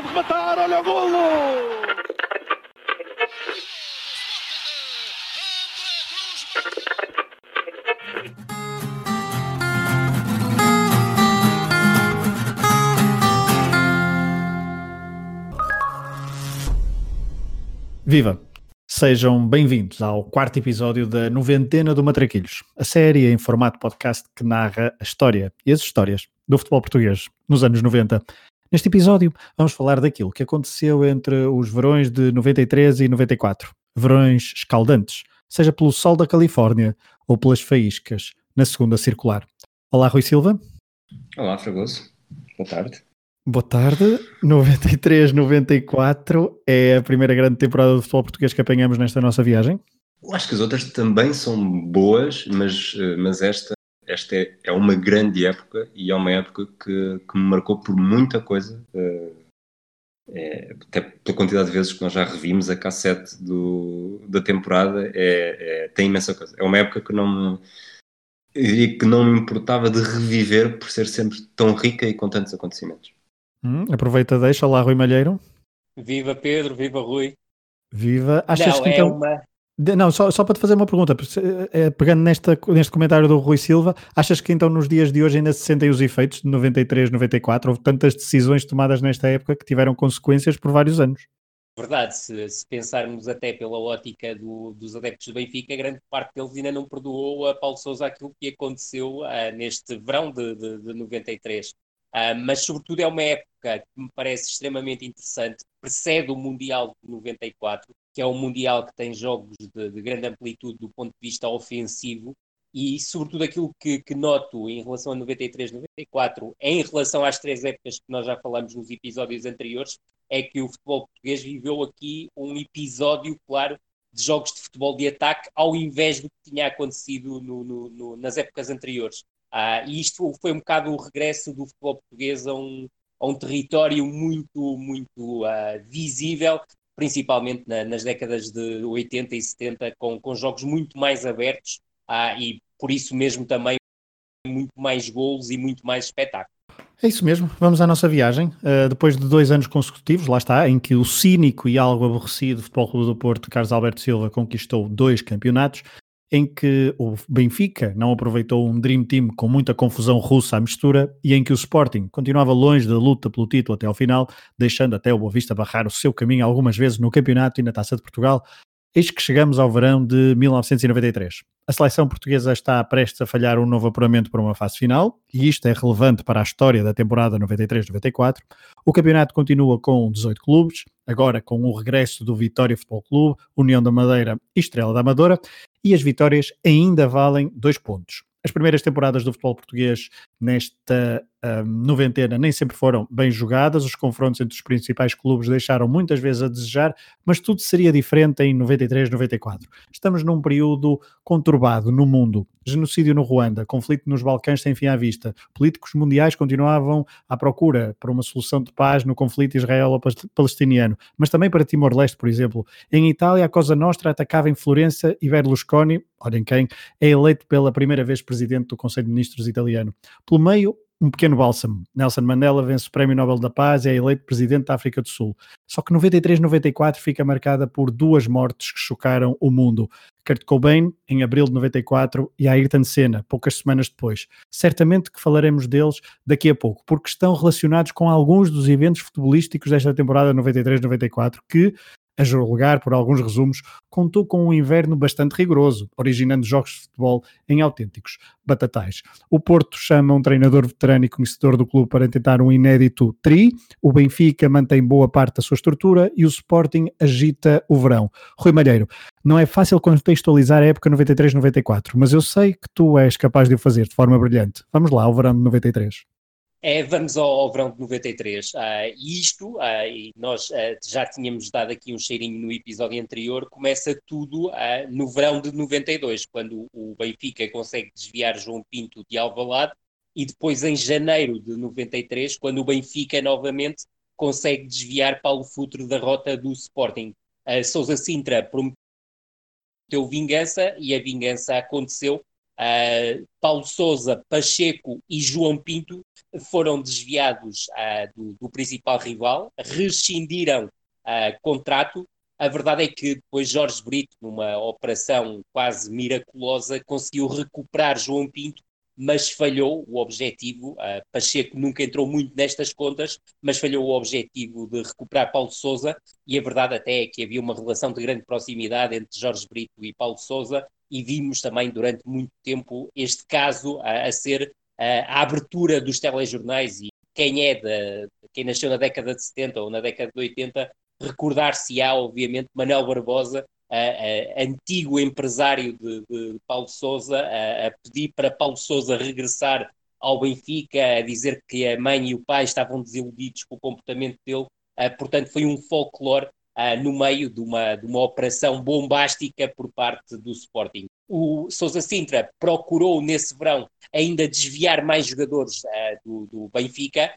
pode rematar, olha o golo! Viva! Sejam bem-vindos ao quarto episódio da Noventena do Matraquilhos, a série em formato podcast que narra a história e as histórias do futebol português nos anos 90. Neste episódio, vamos falar daquilo que aconteceu entre os verões de 93 e 94. Verões escaldantes, seja pelo sol da Califórnia ou pelas faíscas na segunda circular. Olá, Rui Silva. Olá, Fragoso. Boa tarde. Boa tarde. 93-94 é a primeira grande temporada do futebol português que apanhamos nesta nossa viagem? Acho que as outras também são boas, mas, eh, mas esta, esta é, é uma grande época e é uma época que, que me marcou por muita coisa. Eh, é, até pela quantidade de vezes que nós já revimos a cassete do, da temporada, é, é, tem imensa coisa. É uma época que não me, que não me importava de reviver por ser sempre tão rica e com tantos acontecimentos. Hum, aproveita, deixa lá, Rui Malheiro. Viva Pedro, viva Rui. Viva. Achas não, que é então... uma. Não, só, só para te fazer uma pergunta, eh, pegando nesta, neste comentário do Rui Silva, achas que então nos dias de hoje ainda se sentem os efeitos de 93, 94? Houve tantas decisões tomadas nesta época que tiveram consequências por vários anos. Verdade, se, se pensarmos até pela ótica do, dos adeptos do Benfica, grande parte deles ainda não perdoou a Paulo Sousa aquilo que aconteceu uh, neste verão de, de, de 93. Uh, mas, sobretudo, é uma época que me parece extremamente interessante, precede o Mundial de 94, que é um Mundial que tem jogos de, de grande amplitude do ponto de vista ofensivo, e, sobretudo, aquilo que, que, noto em relação a 93, 94, em relação às três épocas que nós já falamos nos episódios anteriores, é que o futebol português viveu aqui um episódio, claro, de jogos de futebol de ataque, ao invés do que tinha acontecido no, no, no, nas épocas anteriores. Uh, e isto foi um bocado o regresso do futebol português a um, a um território muito, muito uh, visível, principalmente na, nas décadas de 80 e 70, com, com jogos muito mais abertos uh, e por isso mesmo também muito mais golos e muito mais espetáculo. É isso mesmo, vamos à nossa viagem. Uh, depois de dois anos consecutivos, lá está, em que o cínico e algo aborrecido Futebol Clube do Porto, Carlos Alberto Silva, conquistou dois campeonatos, em que o Benfica não aproveitou um Dream Team com muita confusão russa à mistura e em que o Sporting continuava longe da luta pelo título até ao final, deixando até o Boa Vista barrar o seu caminho algumas vezes no campeonato e na Taça de Portugal, Eis que chegamos ao verão de 1993. A seleção portuguesa está prestes a falhar um novo apuramento para uma fase final, e isto é relevante para a história da temporada 93-94. O campeonato continua com 18 clubes, agora com o regresso do Vitória Futebol Clube, União da Madeira e Estrela da Amadora, e as vitórias ainda valem dois pontos. As primeiras temporadas do futebol português nesta um, noventena nem sempre foram bem jogadas, os confrontos entre os principais clubes deixaram muitas vezes a desejar, mas tudo seria diferente em 93, 94. Estamos num período conturbado no mundo, genocídio no Ruanda, conflito nos Balcãs sem fim à vista, políticos mundiais continuavam à procura por uma solução de paz no conflito israelo-palestiniano, mas também para Timor-Leste, por exemplo. Em Itália, a Cosa Nostra atacava em Florença e Berlusconi, olhem quem, é eleito pela primeira vez presidente do Conselho de Ministros italiano. Pelo meio, um pequeno bálsamo. Nelson Mandela vence o Prémio Nobel da Paz e é eleito presidente da África do Sul. Só que 93-94 fica marcada por duas mortes que chocaram o mundo. Kurt Cobain, em abril de 94, e Ayrton Senna, poucas semanas depois. Certamente que falaremos deles daqui a pouco, porque estão relacionados com alguns dos eventos futebolísticos desta temporada 93-94 que, a julgar por alguns resumos, contou com um inverno bastante rigoroso, originando jogos de futebol em autênticos batatais. O Porto chama um treinador veterano e conhecedor do clube para tentar um inédito tri, o Benfica mantém boa parte da sua estrutura e o Sporting agita o verão. Rui Malheiro, não é fácil contextualizar a época 93-94, mas eu sei que tu és capaz de o fazer de forma brilhante. Vamos lá, ao verão de 93. É, vamos ao, ao, verão de 93. Uh, e isto, uh, e nós uh, já tínhamos dado aqui um cheirinho no episódio anterior, começa tudo no verão de 92, quando o Benfica consegue desviar João Pinto de Alvalade, e depois em janeiro de 93, quando o Benfica novamente consegue desviar Paulo Futre da rota do Sporting. Uh, Sousa Sintra prometeu vingança e a vingança aconteceu Uh, Paulo Souza, Pacheco e João Pinto foram desviados uh, do, do, principal rival, rescindiram uh, contrato. A verdade é que depois Jorge Brito, numa operação quase miraculosa, conseguiu recuperar João Pinto mas falhou o objetivo. Pacheco nunca entrou muito nestas contas, mas falhou o objetivo de recuperar Paulo Souza. E a verdade até é que havia uma relação de grande proximidade entre Jorge Brito e Paulo Souza, e vimos também durante muito tempo este caso a, a ser a abertura dos telejornais. E quem é de, quem nasceu na década de 70 ou na década de 80 recordar-se-á, obviamente, Manuel Barbosa antigo empresário de, de Paulo Souza a, a, pedir para Paulo Souza regressar ao Benfica, a dizer que a mãe e o pai estavam desiludidos com o comportamento dele. Uh, portanto, foi um folclore uh, no meio de uma, de uma operação bombástica por parte do Sporting. O Sousa Sintra procurou nesse verão ainda desviar mais jogadores uh, do, do, Benfica.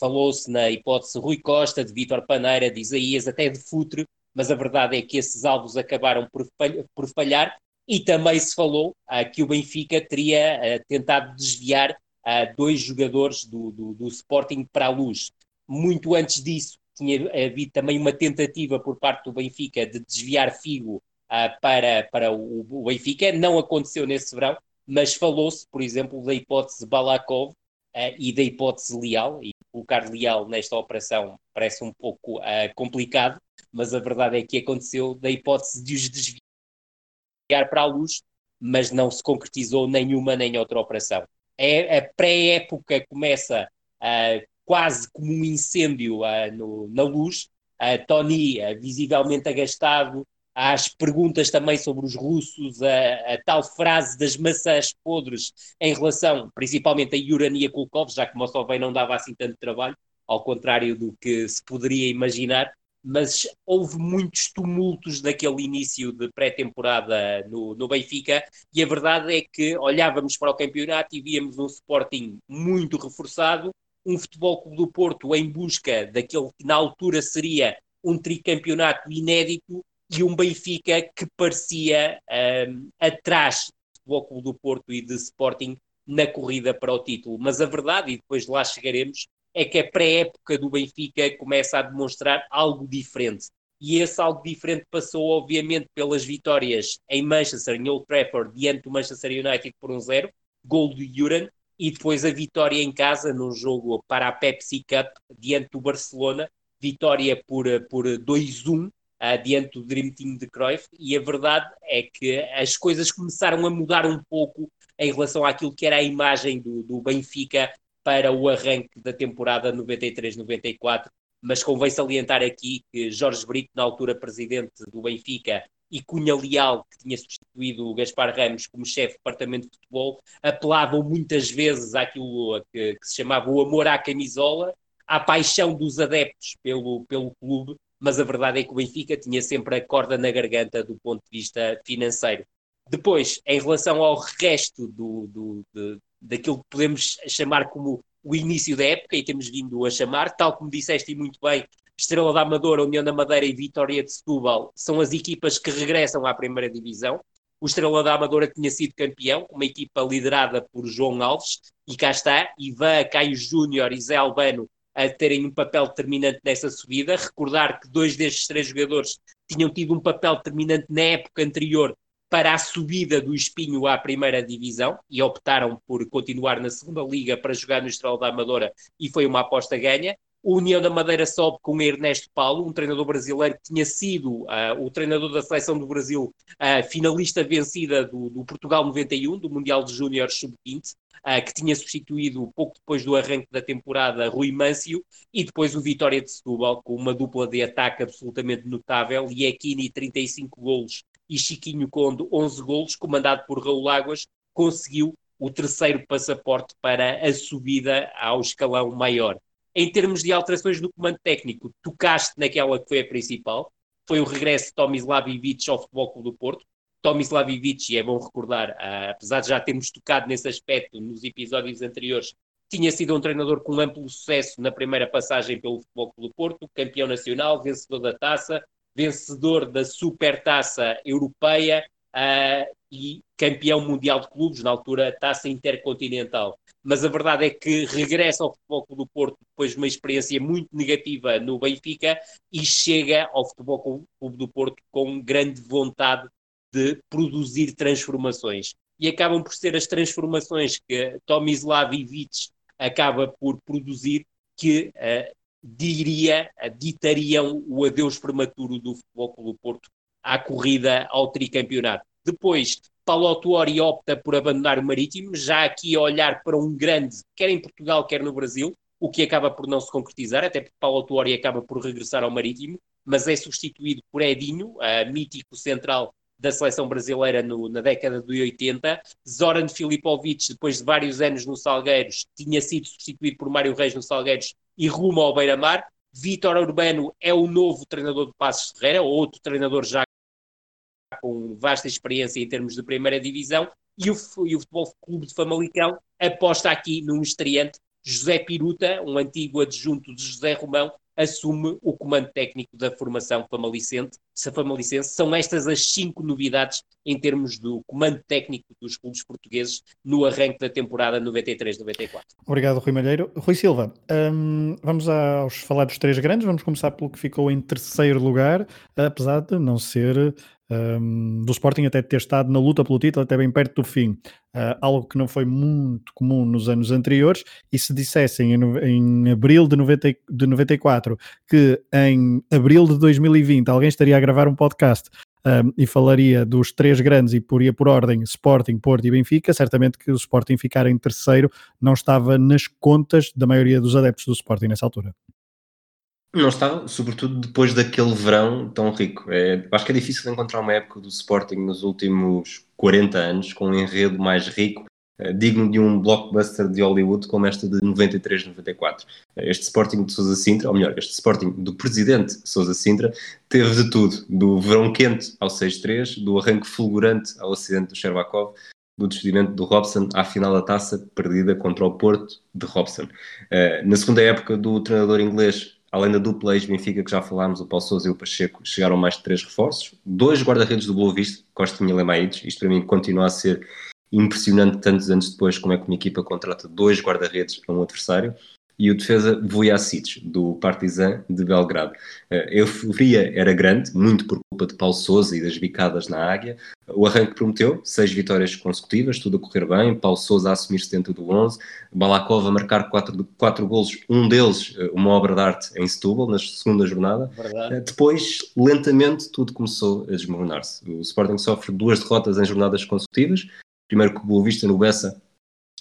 Falou-se na hipótese Rui Costa, de Vítor Paneira, de Isaías, até de Futre, mas a verdade é que esses alvos acabaram por, por falhar e também se falou uh, que o Benfica teria uh, tentado desviar uh, dois jogadores do, do, do, Sporting para a luz. Muito antes disso, tinha havido também uma tentativa por parte do Benfica de desviar Figo para, para o, o, Benfica. Não aconteceu nesse verão, mas falou-se, por exemplo, da hipótese Balakov e da hipótese Leal. E colocar Leal nesta operação parece um pouco complicado, mas a verdade é que aconteceu da hipótese de os desviar para a luz, mas não se concretizou nenhuma nem outra operação. É, a pré-época começa uh, quase como um incêndio uh, no, na luz, uh, Tony visivelmente agastado, às perguntas também sobre os russos, a, a, tal frase das maçãs podres em relação principalmente a Urania Kulkov, já que Moscou não dava assim tanto trabalho, ao contrário do que se poderia imaginar, mas houve muitos tumultos daquele início de pré-temporada no, no Benfica, e a verdade é que olhávamos para o campeonato e víamos um Sporting muito reforçado, um Futebol Clube do Porto em busca daquele que na altura seria um tricampeonato inédito e um Benfica que parecia um, atrás do Futebol Clube do Porto e de Sporting na corrida para o título. Mas a verdade, e depois lá chegaremos, é que a pré-época do Benfica começa a demonstrar algo diferente. E esse algo diferente passou, obviamente, pelas vitórias em Manchester, em Old Trafford, diante do Manchester United por um zero, gol do Juran, e depois a vitória em casa num jogo para a Pepsi Cup, diante do Barcelona, vitória por, por 2-1, uh, ah, diante do Dream Team de Cruyff, e a verdade é que as coisas começaram a mudar um pouco em relação àquilo que era a imagem do, do Benfica para o arranque da temporada 93-94, mas convém salientar aqui que Jorge Brito, na altura presidente do Benfica, e Cunha Leal, que tinha substituído o Gaspar Ramos como chefe de departamento de futebol, apelavam muitas vezes àquilo que, que, se chamava o amor à camisola, à paixão dos adeptos pelo, pelo clube, mas a verdade é que o Benfica tinha sempre a corda na garganta do ponto de vista financeiro. Depois, em relação ao resto do, do, de, daquilo que podemos chamar como o início da época, e temos vindo a chamar, tal como disseste muito bem, Estrela da Amadora, União da Madeira e Vitória de Setúbal são as equipas que regressam à primeira divisão. O Estrela da Amadora tinha sido campeão, uma equipa liderada por João Alves, e cá está, Ivan, Caio Júnior e Zé Albano a terem um papel determinante nessa subida. Recordar que dois destes três jogadores tinham tido um papel determinante na época anterior para a subida do Espinho à primeira divisão e optaram por continuar na segunda liga para jogar no Estrela da Amadora e foi uma aposta ganha. O União da Madeira sobe com Ernesto Paulo, um treinador brasileiro que tinha sido uh, o treinador da seleção do Brasil, uh, finalista vencida do, do, Portugal 91, do Mundial de Júniores Sub-20, uh, que tinha substituído pouco depois do arranque da temporada Rui Mâncio, e depois o Vitória de Setúbal, com uma dupla de ataque absolutamente notável, Iekini 35 golos e Chiquinho Conde, 11 golos, comandado por Raul Águas, conseguiu o terceiro passaporte para a subida ao escalão maior. Em termos de alterações do comando técnico, tocaste naquela que foi a principal, foi o regresso de Tomislav Ivic ao Futebol Clube do Porto. Tomislav Ivic, é bom recordar, uh, apesar de já termos tocado nesse aspecto nos episódios anteriores, tinha sido um treinador com amplo sucesso na primeira passagem pelo Futebol Clube do Porto, campeão nacional, vencedor da taça, vencedor da Supertaça Europeia uh, e campeão mundial de clubes, na altura taça intercontinental. Mas a verdade é que regressa ao Futebol Clube do Porto depois de uma experiência muito negativa no Benfica e chega ao Futebol Clube do Porto com grande vontade de produzir transformações. E acabam por ser as transformações que Tomislav Ivic acaba por produzir que uh, diria, ditariam o adeus prematuro do Futebol Clube Porto à corrida ao tricampeonato. Depois, Paulo Tuori opta por abandonar o Marítimo, já aqui a olhar para um grande, quer em Portugal, quer no Brasil, o que acaba por não se concretizar, até porque Paulo Tuori acaba por regressar ao Marítimo, mas é substituído por Edinho, mítico central da seleção brasileira no, na década de 80. Zoran Filipovic, depois de vários anos no Salgueiros, tinha sido substituído por Mário Reis no Salgueiros e rumo ao Beira-Mar. Vítor Urbano é o novo treinador do Passos Ferreira, outro treinador já com vasta experiência em termos de primeira divisão, e o, e o Futebol Clube de Famalicão aposta aqui num estreante, José Piruta, um antigo adjunto de José Romão, assume o comando técnico da formação famalicense. São estas as cinco novidades em termos do comando técnico dos clubes portugueses no arranque da temporada 93-94. Obrigado, Rui Malheiro. Rui Silva, hum, vamos aos falar dos três grandes. Vamos começar pelo que ficou em terceiro lugar, apesar de não ser um, do Sporting até ter estado na luta pelo título até bem perto do fim, uh, algo que não foi muito comum nos anos anteriores, e se dissessem em, em abril de, 90, de 94 que em abril de 2020 alguém estaria a gravar um podcast um, e falaria dos três grandes e poria por ordem Sporting, Porto e Benfica, certamente que o Sporting ficar em terceiro não estava nas contas da maioria dos adeptos do Sporting nessa altura. Não estava, sobretudo depois daquele verão tão rico. É, acho que é difícil encontrar uma época do Sporting nos últimos 40 anos com um enredo mais rico, é, digno de um blockbuster de Hollywood como esta de 93-94. Este Sporting de Sousa Sintra, ou melhor, este Sporting do presidente Sousa Sintra, teve de tudo, do verão quente ao 6-3, do arranque fulgurante ao acidente do Sherbakov, do despedimento do Robson à final da taça perdida contra o Porto de Robson. É, na segunda época do treinador inglês Além da dupla ex-Benfica que já falámos, o Paulo Sousa e o Pacheco, chegaram mais de três reforços. Dois guarda-redes do Boa Vista, Costa e Lemaides. Isto para mim continua a ser impressionante tantos anos depois como é que uma equipa contrata dois guarda-redes a um adversário e o defesa Vujacic, do Partizan de Belgrado. A euforia era grande, muito por culpa de Paulo Sousa e das bicadas na águia. O arranque prometeu, seis vitórias consecutivas, tudo a correr bem, Paulo Sousa a assumir 70 do 11, Balakov a marcar quatro, quatro golos, um deles eh, uma obra de arte em Setúbal, na segunda jornada. Verdade. Eh, depois, lentamente, tudo começou a desmoronar-se. O Sporting sofre duas derrotas em jornadas consecutivas, primeiro com o Boa Vista no Bessa,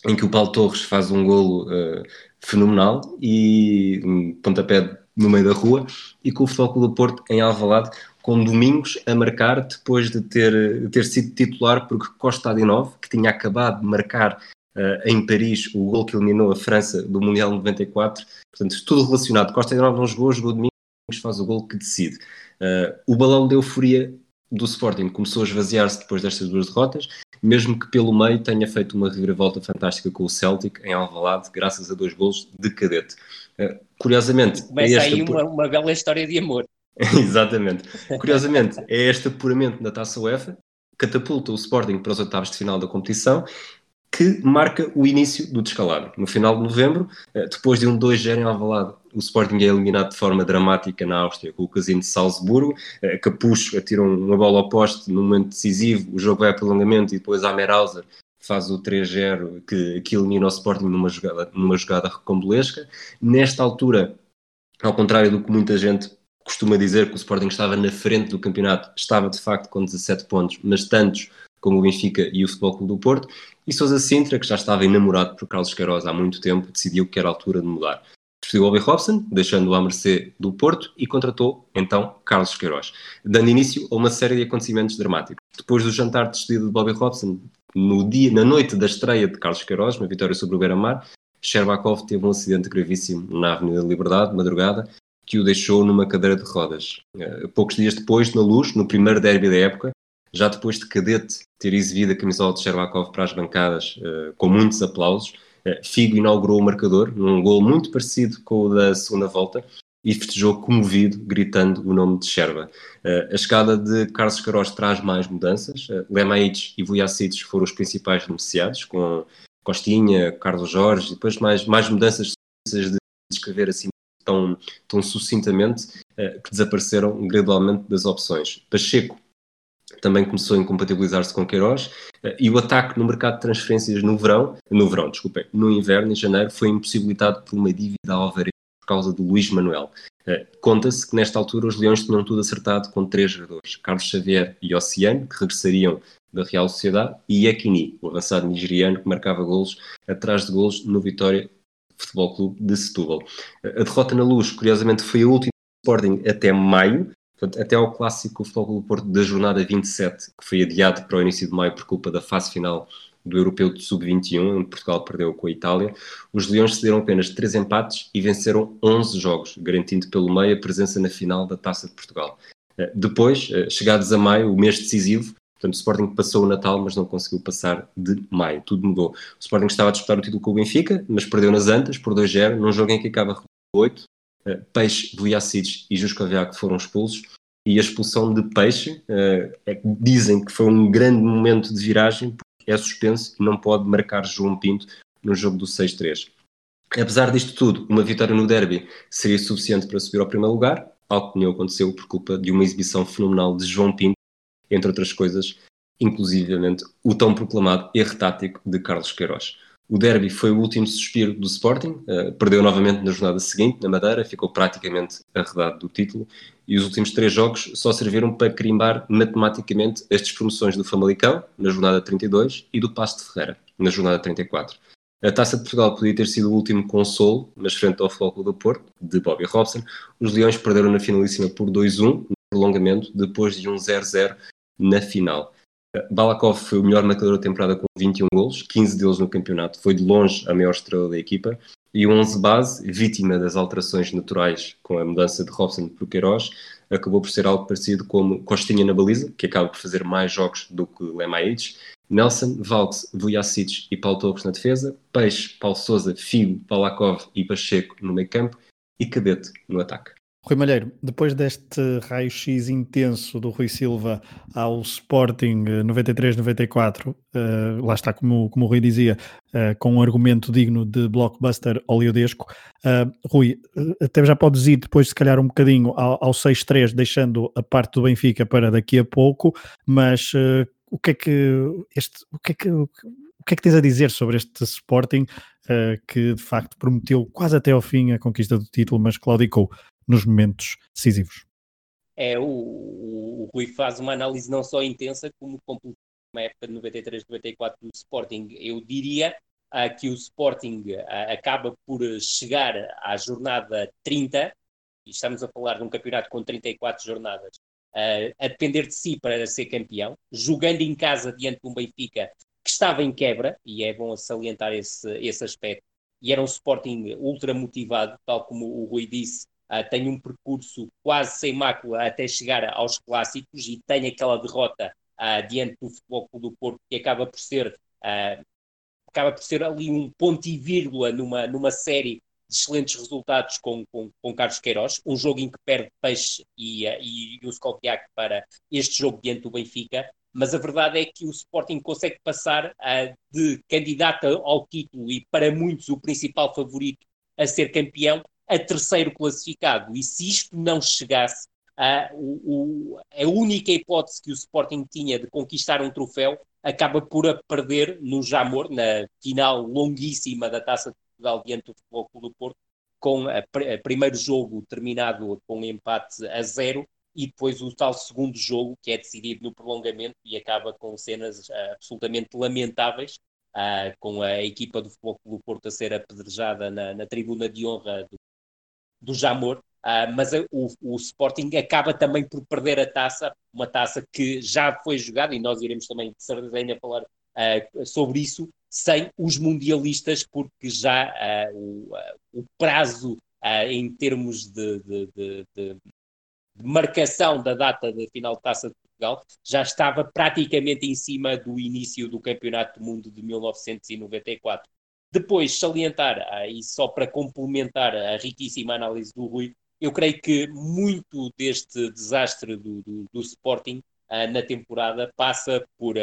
em que o Paulo Torres faz um golo uh, fenomenal e um pontapé no meio da rua e com o Futebol do Porto em Alvalade com Domingos a marcar depois de ter, ter sido titular porque Costa Adinov, que tinha acabado de marcar uh, em Paris o gol que eliminou a França do Mundial 94, portanto tudo relacionado, Costa Adinov não jogou, jogou Domingos faz o gol que decide. Uh, o balão de euforia do Sporting começou a esvaziar-se depois destas duas derrotas, mesmo que pelo meio tenha feito uma reviravolta fantástica com o Celtic em Alvalade, graças a dois gols de cadete. Uh, curiosamente... Começa é aí uma, uma bela história de amor. Exatamente. Curiosamente, é este apuramento da Taça UEFA catapulta o Sporting para os oitavos de final da competição que marca o início do descalabro. No final de novembro, eh, depois de um 2-0 em Alvalade, o Sporting é eliminado de forma dramática na Áustria com o casino de Salzburgo. Eh, Capucho atira uma bola ao poste no momento decisivo, o jogo vai a prolongamento e depois a Merhauser faz o 3-0 que, que elimina o Sporting numa jogada, numa jogada recombolesca. Nesta altura, ao contrário do que muita gente costuma dizer que o Sporting estava na frente do campeonato, estava de facto com 17 pontos, mas tantos como o Benfica e o Futebol Clube do Porto, e Sousa Sintra, que já estava enamorado por Carlos Queiroz há muito tempo, decidiu que era a altura de mudar. Despediu Bobby Robson, deixando-o à mercê do Porto, e contratou, então, Carlos Queiroz, dando início a uma série de acontecimentos dramáticos. Depois do jantar de despedida de Bobby Robson, no dia, na noite da estreia de Carlos Queiroz, uma vitória sobre o Beira-Mar, Sherbakov teve um acidente gravíssimo na Avenida Liberdade, madrugada, que o deixou numa cadeira de rodas. Eh, poucos dias depois, na Luz, no primeiro derby da época, já depois de Cadete ter exibido a camisola de Sherbakov para as bancadas uh, com muitos aplausos, Figo inaugurou o marcador num gol muito parecido com o da segunda volta e festejou comovido, gritando o nome de Sherba. Uh, a chegada de Carlos Queiroz traz mais mudanças. Uh, e Vujacic foram os principais beneficiados, com Costinha, Carlos Jorge, e depois mais, mais mudanças de descrever assim tão, tão sucintamente, que desapareceram gradualmente das opções. Pacheco também começou a incompatibilizar-se com Queiroz uh, e o ataque no mercado de transferências no verão, no verão, desculpem, no inverno, em janeiro, foi impossibilitado por uma dívida ao por causa do Luís Manuel. Uh, Conta-se que nesta altura os Leões tinham tudo acertado com três jogadores, Carlos Xavier e Oceano, que regressariam da Real Sociedade, e Ekini, o avançado nigeriano que marcava golos atrás de golos no Vitória Futebol Clube de Setúbal. A derrota na Luz, curiosamente, foi a última Sporting até maio, portanto, até ao clássico Futebol Porto da jornada 27, que foi adiado para o início de maio por culpa da fase final do Europeu de Sub-21, onde Portugal perdeu com a Itália. Os Leões cederam apenas 3 empates e venceram 11 jogos, garantindo pelo meio a presença na final da Taça de Portugal. Eh, depois, eh, chegados a maio, o mês decisivo, Portanto, o Sporting passou o Natal, mas não conseguiu passar de maio. Tudo mudou. O Sporting estava a disputar o título com o Benfica, mas perdeu nas Antas por 2-0, num jogo em que acaba 8. Uh, Peixe, Vujacic e Juscoviac foram expulsos. E a expulsão de Peixe, uh, é, dizem que foi um grande momento de viragem, porque é suspenso e não pode marcar João Pinto no jogo do 6-3. Apesar disto tudo, uma vitória no derby seria suficiente para subir ao primeiro lugar, algo que não aconteceu por culpa de uma exibição fenomenal de João Pinto, entre outras coisas, inclusivamente o tão proclamado erro tático de Carlos Queiroz. O derby foi o último suspiro do Sporting, uh, perdeu novamente na jornada seguinte, na Madeira, ficou praticamente arredado do título, e os últimos três jogos só serviram para crimbar matematicamente as despromoções do Famalicão, na jornada 32, e do Passo de Ferreira, na jornada 34. A Taça de Portugal podia ter sido o último consolo, mas frente ao Futebol do Porto, de Bobby Robson, os Leões perderam na finalíssima por 2-1, no prolongamento, depois de um 0-0 na final. Balakov foi o melhor marcador da temporada com 21 golos, 15 deles no campeonato, foi de longe a maior estrela da equipa. E o 11 base, vítima das alterações naturais com a mudança de Robson para o Queiroz, acabou por ser algo parecido como Costinha na baliza, que acaba por fazer mais jogos do que Lemaites, Nelson, Valks, Vujacic e Paulo Torres na defesa, Peixe, Paulo Souza, Figo, Balakov e Pacheco no meio campo e Cadete no ataque. Rui Malheiro, depois deste raio-x intenso do Rui Silva ao Sporting 93-94, uh, lá está, como, como o Rui dizia, uh, com um argumento digno de blockbuster oleodesco. Uh, Rui, eh, até já podes ir depois, se calhar, um bocadinho ao, ao 6-3, deixando a parte do Benfica para daqui a pouco, mas o que é que este, o que é que o que é que tens a dizer sobre este Sporting uh, que de facto prometeu quase até ao fim a conquista do título, mas claudicou nos momentos decisivos. É, o, o, o Rui faz uma análise não só intensa, como completa uma época de 93, 94 do Sporting. Eu diria uh, que o Sporting uh, acaba por chegar à jornada 30, e estamos a falar de um campeonato com 34 jornadas, uh, a depender de si para ser campeão, jogando em casa diante de um Benfica que estava em quebra, e é bom salientar esse, esse aspecto, e era um Sporting ultra motivado, tal como o Rui disse, uh, tem um percurso quase sem mácula até chegar aos clássicos e tem aquela derrota uh, diante do Futebol Clube do Porto que acaba por ser uh, acaba por ser ali um ponto e vírgula numa, numa série de excelentes resultados com, com, com Carlos Queiroz, um jogo em que perde Peixe e, e, e o Skolpiak para este jogo diante do Benfica, mas a verdade é que o Sporting consegue passar uh, de candidato ao título e para muitos o principal favorito a ser campeão a terceiro classificado. E se isto não chegasse, a, o, a única hipótese que o Sporting tinha de conquistar um troféu acaba por a perder no Jamor, na final longuíssima da Taça de Portugal diante do Futebol Clube do Porto, com a, a primeiro jogo terminado com empate a zero e depois o tal segundo jogo que é decidido no prolongamento e acaba com cenas uh, absolutamente lamentáveis, uh, com a equipa do Futebol Clube do Porto a ser apedrejada na, na tribuna de honra do do Jamor, uh, mas o, o, Sporting acaba também por perder a taça, uma taça que já foi jogada, e nós iremos também de certeza falar uh, sobre isso, sem os mundialistas, porque já uh, o, o, prazo em termos de, de, de, de, marcação da data da final de taça de Portugal já estava praticamente em cima do início do Campeonato do Mundo de 1994. Depois, salientar, ah, e só para complementar a riquíssima análise do Rui, Eu creio que muito deste desastre do, do, do Sporting uh, na temporada passa por uh,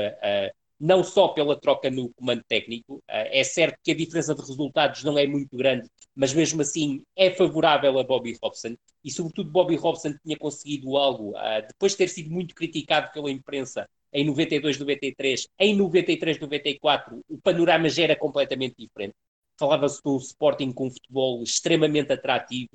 não só pela troca no comando técnico, é certo que a diferença de resultados não é muito grande, mas mesmo assim é favorável a Bobby Robson e, sobretudo, Bobby Robson tinha conseguido algo depois de ter sido muito criticado pela imprensa em 92, 93, em 93, 94, o panorama já era completamente diferente. Falava-se do Sporting com um futebol extremamente atrativo,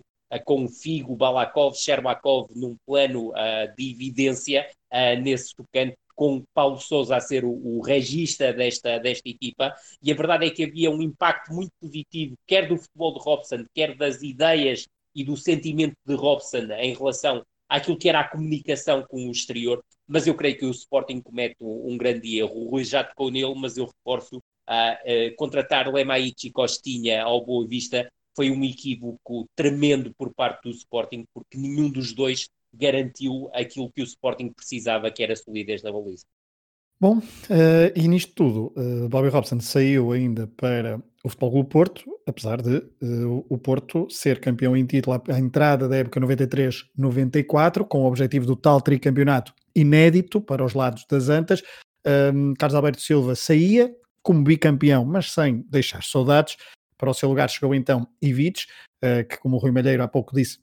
com Figo, Balakov, Sherbakov num plano uh, de evidência uh, nesse tocante, com Paulo Sousa a ser o, o regista desta, desta equipa, e a verdade é que havia um impacto muito positivo, quer do futebol de Robson, quer das ideias e do sentimento de Robson em relação àquilo que era a comunicação com o exterior, mas eu creio que o Sporting comete um, um grande erro. O Rui já tocou nele, mas eu reforço a, a contratar Lemaichi e Costinha ao Boa Vista foi um equívoco tremendo por parte do Sporting, porque nenhum dos dois garantiu aquilo que o Sporting precisava, que era a solidez da baliza. Bom, uh, e nisto tudo, uh, Bobby Robson saiu ainda para o Futebol Clube Porto, apesar de uh, o Porto ser campeão em título à entrada da época 93-94, com o objetivo do tal tricampeonato inédito para os lados das Antas. Um, Carlos Alberto Silva saía como bicampeão, mas sem deixar saudades, para o seu lugar chegou então Ivic, uh, que como o Rui Malheiro há pouco disse,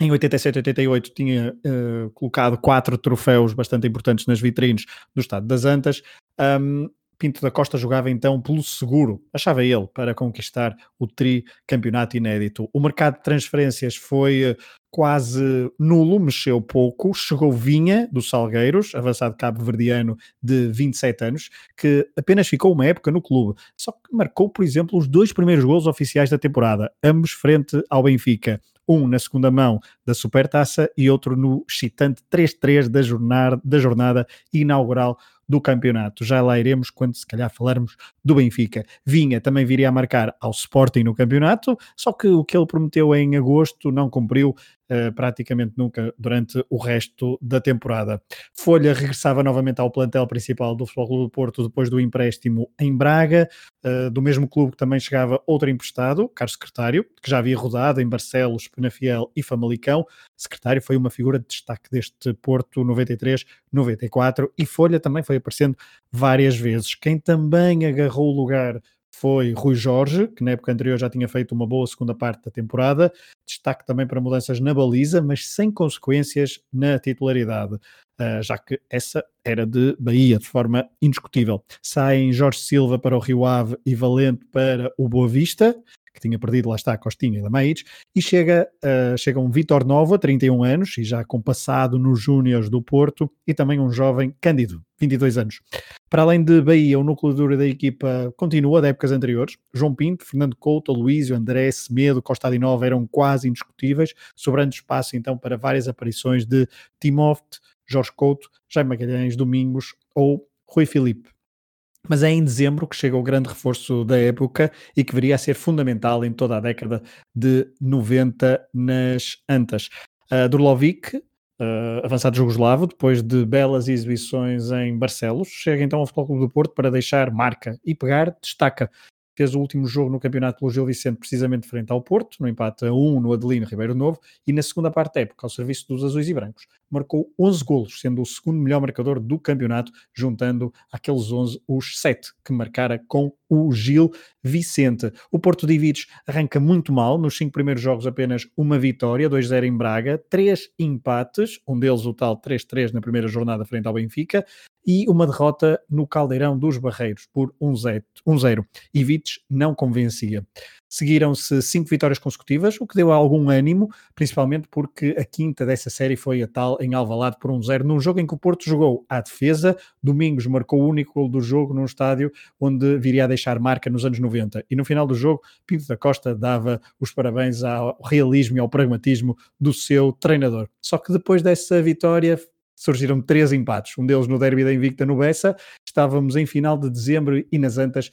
em 87 88 tinha uh, colocado quatro troféus bastante importantes nas vitrines do Estado das Antas. Um, Pinto da Costa jogava então pelo seguro, achava ele, para conquistar o tri campeonato inédito. O mercado de transferências foi eh, quase nulo, mexeu pouco. Chegou Vinha, do Salgueiros, avançado cabo-verdiano de 27 anos, que apenas ficou uma época no clube. Só que marcou, por exemplo, os dois primeiros gols oficiais da temporada, ambos frente ao Benfica. Um na segunda mão da Supertaça e outro no excitante 3-3 da jornada, da jornada inaugural do campeonato. Já lá iremos quando se calhar falarmos do Benfica. Vinha também viria a marcar ao Sporting no campeonato, só que o que ele prometeu em agosto não cumpriu praticamente nunca durante o resto da temporada. Folha regressava novamente ao plantel principal do Futebol Clube do Porto depois do empréstimo em Braga, uh, do mesmo clube que também chegava outro emprestado, Carlos Secretário, que já havia rodado em Barcelos, Penafiel e Famalicão. Secretário foi uma figura de destaque deste Porto 93-94 e Folha também foi aparecendo várias vezes. Quem também agarrou o lugar foi Rui Jorge, que na época anterior já tinha feito uma boa segunda parte da temporada. Destaque também para mudanças na baliza, mas sem consequências na titularidade, uh, já que essa era de Bahia, de forma indiscutível. Saem Jorge Silva para o Rio Ave e Valente para o Boa Vista que tinha perdido, lá está, a Costinha e Lamaites, e chega, uh, chega um Vitor Nova, 31 anos, e já com passado nos Júniores do Porto, e também um jovem Cândido, 22 anos. Para além de Bahia, o núcleo duro da equipa continua de épocas anteriores. João Pinto, Fernando Couto, Luísio, André, Semedo, Costa Adinova eram quase indiscutíveis, sobrando espaço então para várias aparições de Timóteo, Jorge Couto, Jaime Magalhães, Domingos ou Rui Filipe mas é em dezembro que chega o grande reforço da época e que viria a ser fundamental em toda a década de 90 nas Antas. Uh, Durlovic, uh, avançado jugoslavo, depois de belas exibições em Barcelos, chega então ao Futebol Clube do Porto para deixar marca e pegar, destaca fez o último jogo no campeonato pelo Gil Vicente, precisamente frente ao Porto, no empate a 1 no Adelino Ribeiro Novo, e na segunda parte da época, ao serviço dos azuis e brancos, marcou 11 golos, sendo o segundo melhor marcador do campeonato, juntando aqueles 11 os 7 que marcara com o Gil Vicente. O Porto de Ivides arranca muito mal, nos cinco primeiros jogos apenas uma vitória, 2-0 em Braga, três empates, um deles o tal 3-3 na primeira jornada frente ao Benfica, e uma derrota no Caldeirão dos Barreiros por 1-0. Um Ivites não convencia. Seguiram-se cinco vitórias consecutivas, o que deu algum ânimo, principalmente porque a quinta dessa série foi a tal em Alvalade por 1-0, num jogo em que o Porto jogou à defesa. Domingos marcou o único gol do jogo num estádio onde viria a deixar marca nos anos 90. E no final do jogo, Pinto da Costa dava os parabéns ao realismo e ao pragmatismo do seu treinador. Só que depois dessa vitória surgiram três empates, um deles no derby da Invicta no Bessa, estávamos em final de dezembro e nas Antas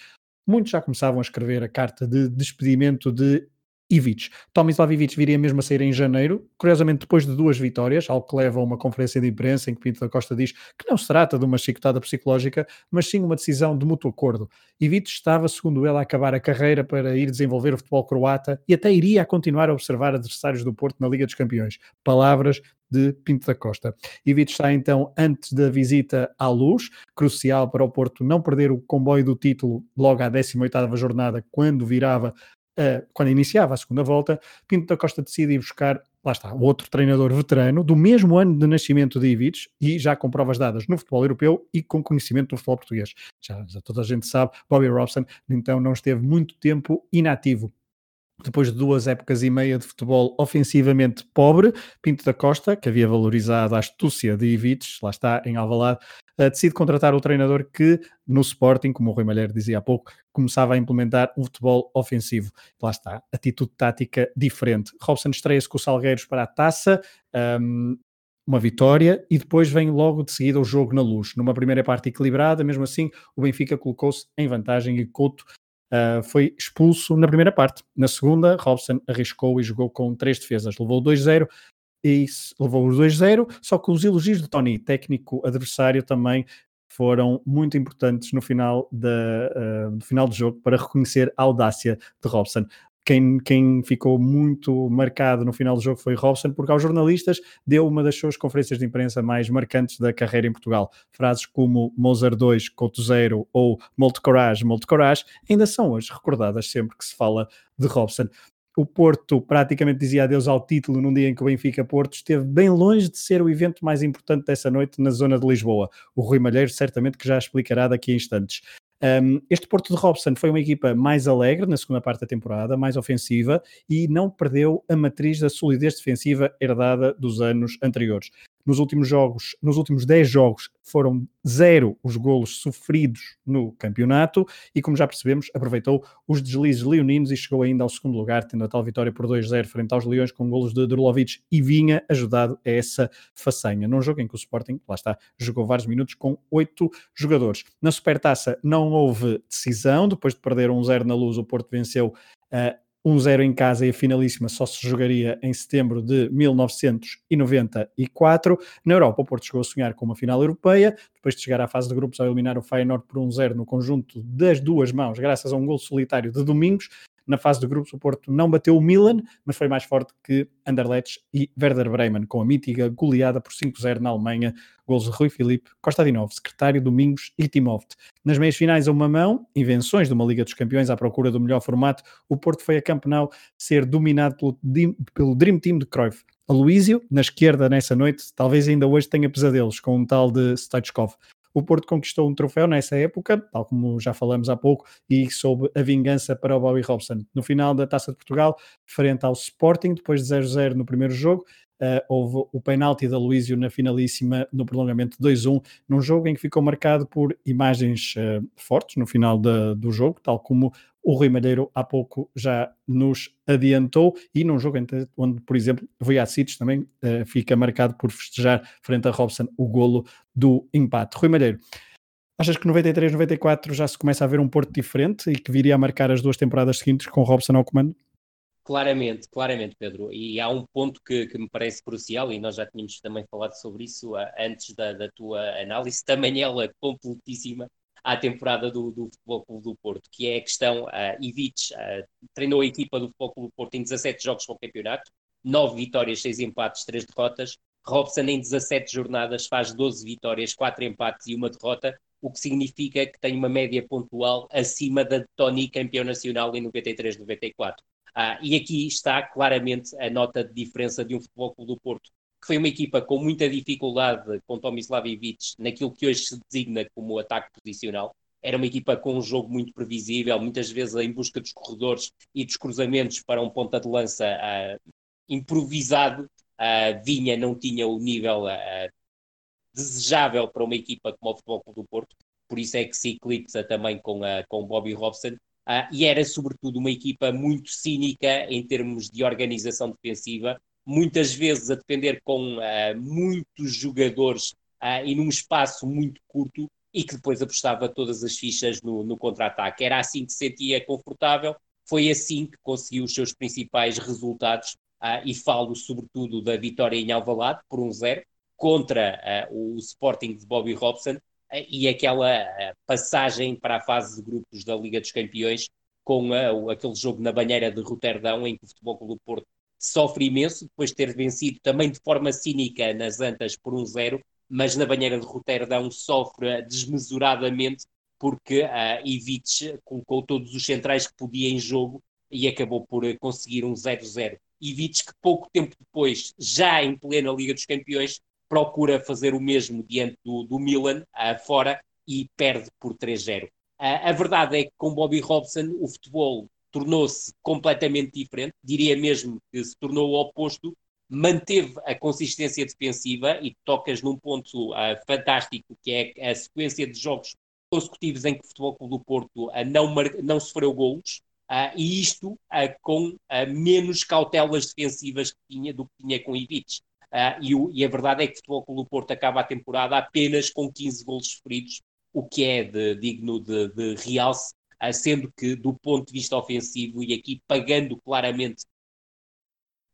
muitos já começavam a escrever a carta de despedimento de Ivic. Tomislav Ivic viria mesmo a sair em janeiro, curiosamente depois de duas vitórias, algo que leva a uma conferência de imprensa em que Pinto da Costa diz que não se trata de uma chicotada psicológica, mas sim uma decisão de mútuo acordo. Ivic estava, segundo ele, a acabar a carreira para ir desenvolver o futebol croata e até iria a continuar a observar adversários do Porto na Liga dos Campeões. Palavras de Pinto da Costa. Ivic está então antes da visita à luz, crucial para o Porto não perder o comboio do título logo à 18ª jornada, quando virava uh, quando iniciava a segunda volta, Pinto da Costa decide ir buscar, lá está, outro treinador veterano, do mesmo ano de nascimento de Ivic, e já com provas dadas no futebol europeu e com conhecimento do futebol português. Já, já toda a gente sabe, Bobby Robson, então não esteve muito tempo inativo depois de duas épocas e meia de futebol ofensivamente pobre, Pinto da Costa, que havia valorizado a astúcia de Ivic, lá está, em Alvalade, uh, decide contratar o treinador que, no Sporting, como o Rui Malheiro dizia há pouco, começava a implementar um futebol ofensivo. Lá está, atitude tática diferente. Robson estreia-se com o Salgueiros para a taça, um, uma vitória e depois vem logo de seguida o jogo na luz. Numa primeira parte equilibrada, mesmo assim, o Benfica colocou-se em vantagem e Couto uh, foi expulso na primeira parte. Na segunda, Robson arriscou e jogou com três defesas. Levou 2-0 e levou os 2-0, só que os elogios de Tony, técnico adversário, também foram muito importantes no final, da, uh, no final do jogo para reconhecer a audácia de Robson quem, quem ficou muito marcado no final do jogo foi Robson, porque aos jornalistas deu uma das suas conferências de imprensa mais marcantes da carreira em Portugal. Frases como Moser 2, Couto 0 ou Molto Corage, Molto Corage ainda são as recordadas sempre que se fala de Robson o Porto praticamente dizia adeus ao título num dia em que o Benfica Porto esteve bem longe de ser o evento mais importante dessa noite na zona de Lisboa. O Rui Malheiro certamente que já explicará daqui a instantes. Um, este Porto de Robson foi uma equipa mais alegre na segunda parte da temporada, mais ofensiva e não perdeu a matriz da solidez defensiva herdada dos anos anteriores. Nos últimos jogos, nos últimos 10 jogos, foram zero os golos sofridos no campeonato e, como já percebemos, aproveitou os deslizes leoninos e chegou ainda ao segundo lugar, tendo a tal vitória por 2-0 frente aos Leões com golos de Drulovic e vinha ajudado a essa façanha. Num jogo em que o Sporting, lá está, jogou vários minutos com oito jogadores. Na Supertaça não houve decisão, depois de perder 1-0 na luz, o Porto venceu uh, 1-0 em casa e a finalíssima só se jogaria em setembro de 1994. Na Europa, o Porto chegou a sonhar com uma final europeia, depois de chegar à fase de grupos ao eliminar o Feyenoord por 1-0 no conjunto das duas mãos, graças a um gol solitário de Domingos. Na fase de grupos, o Porto não bateu o Milan, mas foi mais forte que Anderlecht e Werder Bremen, com a mítica goleada por 5-0 na Alemanha, gols de Rui Filipe, Kostadinov, secretário Domingos e Timoft. Nas meias finais a uma mão, invenções de uma Liga dos Campeões à procura do melhor formato, o Porto foi a Campeonato ser dominado pelo, pelo Dream Team de Cruyff. Aloísio, na esquerda nessa noite, talvez ainda hoje tenha pesadelos com um tal de Stoichkov. O Porto conquistou um troféu nessa época, tal como já falamos há pouco, e soube a vingança para o Bobby Robson. No final da Taça de Portugal, frente ao Sporting, depois de 0-0 no primeiro jogo, Uh, houve o penalti da Luísio na finalíssima no prolongamento 2-1, num jogo em que ficou marcado por imagens uh, fortes no final do jogo, tal como o Rui Malheiro há pouco já nos adiantou, e num jogo onde, por exemplo, Voiacic também uh, fica marcado por festejar frente a Robson o golo do empate. Rui Malheiro, achas que 93, 94 já se começa a ver um Porto diferente e que viria a marcar as duas temporadas seguintes com Robson ao comando? Claramente, claramente, Pedro. E há um ponto que, que, me parece crucial, e nós já tínhamos também falado sobre isso uh, antes da, da, tua análise, também ela completíssima à temporada do, do Futebol Clube do Porto, que é a questão, uh, Ivic uh, treinou a equipa do Futebol Clube do Porto em 17 jogos para o campeonato, 9 vitórias, 6 empates, 3 derrotas. Robson em 17 jornadas faz 12 vitórias, 4 empates e uma derrota, o que significa que tem uma média pontual acima da de Tony, campeão nacional em 93-94. Ah, e aqui está claramente a nota de diferença de um Futebol Clube do Porto, que foi uma equipa com muita dificuldade com Tomislav Ivic naquilo que hoje se designa como ataque posicional. Era uma equipa com um jogo muito previsível, muitas vezes em busca dos corredores e dos cruzamentos para um ponta de lança ah, improvisado. Ah, Vinha não tinha o nível ah, desejável para uma equipa como o Futebol Clube do Porto, por isso é que se eclipsa também com, a, com Bobby Robson, Uh, e era, sobretudo, uma equipa muito cínica em termos de organização defensiva, muitas vezes a depender com uh, muitos jogadores uh, e num espaço muito curto, e que depois apostava todas as fichas no, no contra-ataque. Era assim que se sentia confortável, foi assim que conseguiu os seus principais resultados, uh, e falo sobretudo da vitória em Alvalade, por 1-0, contra uh, o Sporting de Bobby Robson, e aquela passagem para a fase de grupos da Liga dos Campeões, com aquele jogo na banheira de Roterdão, em que o Futebol Clube do Porto sofre imenso, depois de ter vencido também de forma cínica nas Antas por 1-0, mas na banheira de Roterdão sofre desmesuradamente porque uh, Ivic colocou todos os centrais que podia em jogo e acabou por eh, conseguir um 0-0. Ivic que pouco tempo depois, já em plena Liga dos Campeões, procura fazer o mesmo diante do, do Milan, uh, fora, e perde por 3-0. Uh, a verdade é que com Bobby Robson o futebol tornou-se completamente diferente, diria mesmo que se tornou o oposto, manteve a consistência defensiva e tocas num ponto uh, fantástico que é a sequência de jogos consecutivos em que o Futebol Clube do Porto uh, não, não sofreu golos, uh, e isto com menos cautelas defensivas que tinha do que tinha com Ivic. E, e, a verdade é que o Futebol Clube do Porto acaba a temporada apenas com 15 golos sofridos, o que é de, digno de, de realce, sendo que do ponto de vista ofensivo, e aqui pagando claramente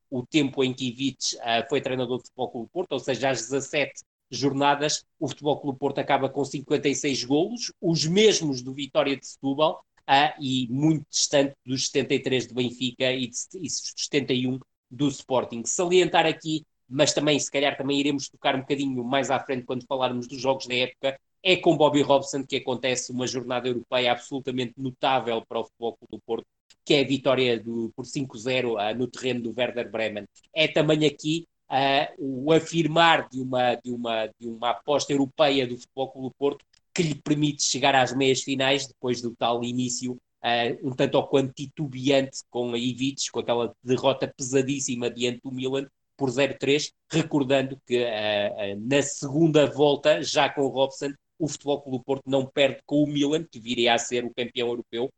o tempo em que Ivic foi treinador de Futebol Clube do Porto, ou seja, às 17 jornadas, o Futebol Clube Porto acaba com 56 golos, os mesmos do Vitória de Setúbal, uh, e muito distante dos 73 do Benfica e, de, e 71 do Sporting. Salientar aqui, mas também, se calhar, também iremos tocar um bocadinho mais à frente quando falarmos dos jogos da época, é com Bobby Robson que acontece uma jornada europeia absolutamente notável para o Futebol do Porto, que é a vitória do, por 5-0 uh, ah, no terreno do Werder Bremen. É também aqui uh, o afirmar de uma, de, uma, de uma aposta europeia do Futebol do Porto que lhe permite chegar às meias finais depois do tal início uh, um tanto ou quanto titubeante com a Ivic, com aquela derrota pesadíssima diante do Milan por 0-3, recordando que uh, uh, na segunda volta, já com o Robson, o Futebol Clube Porto não perde com o Milan, que viria a ser o campeão europeu,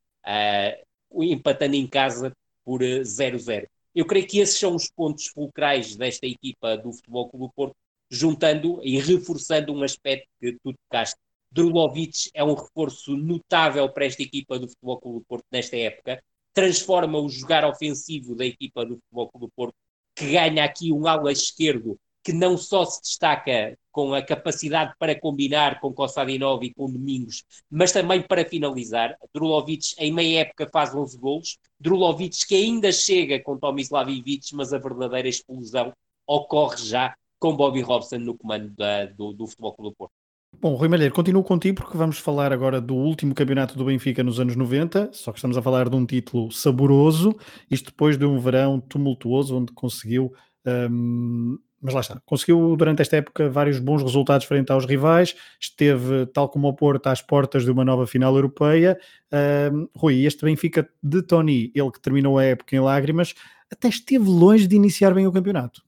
empatando em casa por 0-0. Eu creio que esses são os pontos fulcrais desta equipa do Futebol Clube Porto, juntando e reforçando um aspecto que tu tocaste. Drulovic é um reforço notável para esta equipa do Futebol Clube Porto nesta época, transforma o jogar ofensivo da equipa do Futebol Clube Porto, que ganha aqui um ala esquerdo que não só se destaca com a capacidade para combinar com Kossadinov e com Domingos, mas também para finalizar. Drulovic em meia época faz 11 golos. Drulovic que ainda chega com Tomislav Ivic, mas a verdadeira explosão ocorre já com Bobby Robson no comando da, do, do Futebol Clube do Porto. Bom, Rui Malheiro, continuo contigo porque vamos falar agora do último campeonato do Benfica nos anos 90, só que estamos a falar de um título saboroso, isto depois de um verão tumultuoso onde conseguiu um, mas lá está, conseguiu durante esta época vários bons resultados frente aos rivais, esteve, tal como o Porto, às portas de uma nova final europeia. Uh, Rui, este Benfica de Tony, ele que terminou a época em lágrimas, até esteve longe de iniciar bem o campeonato.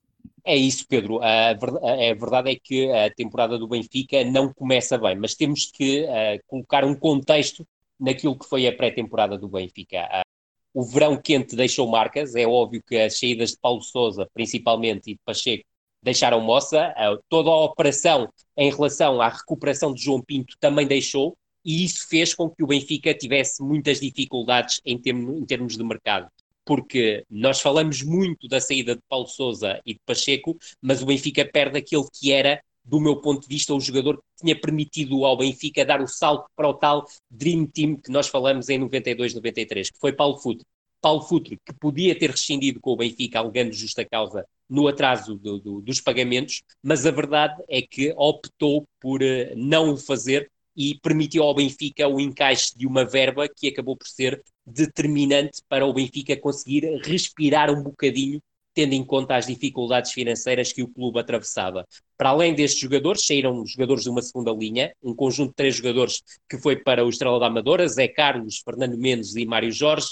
É isso, Pedro. A verdade é que a temporada do Benfica não começa bem, mas temos que uh, colocar um contexto naquilo que foi a pré-temporada do Benfica. Uh, o verão quente deixou marcas, é óbvio que as saídas de Paulo Sousa, principalmente, e de Pacheco, deixaram moça, toda a operação em relação à recuperação de João Pinto também deixou, e isso fez com que o Benfica tivesse muitas dificuldades em, termos, em termos de mercado. Porque nós falamos muito da saída de Paulo Sousa e de Pacheco, mas o Benfica perde aquele que era, do meu ponto de vista, o jogador que tinha permitido ao Benfica dar o salto para o tal Dream Team que nós falamos em 92, 93, que foi Paulo Futre. Paulo Futre, que podia ter rescindido com o Benfica, alegando justa causa no atraso do, do, dos pagamentos, mas a verdade é que optou por uh, não o fazer e permitiu ao Benfica o encaixe de uma verba que acabou por ser determinante para o Benfica conseguir respirar um bocadinho, tendo em conta as dificuldades financeiras que o clube atravessava. Para além destes jogadores, saíram jogadores de uma segunda linha, um conjunto de três jogadores que foi para o Estrela da Amadora, Zé Carlos, Fernando Mendes e Mário Jorge,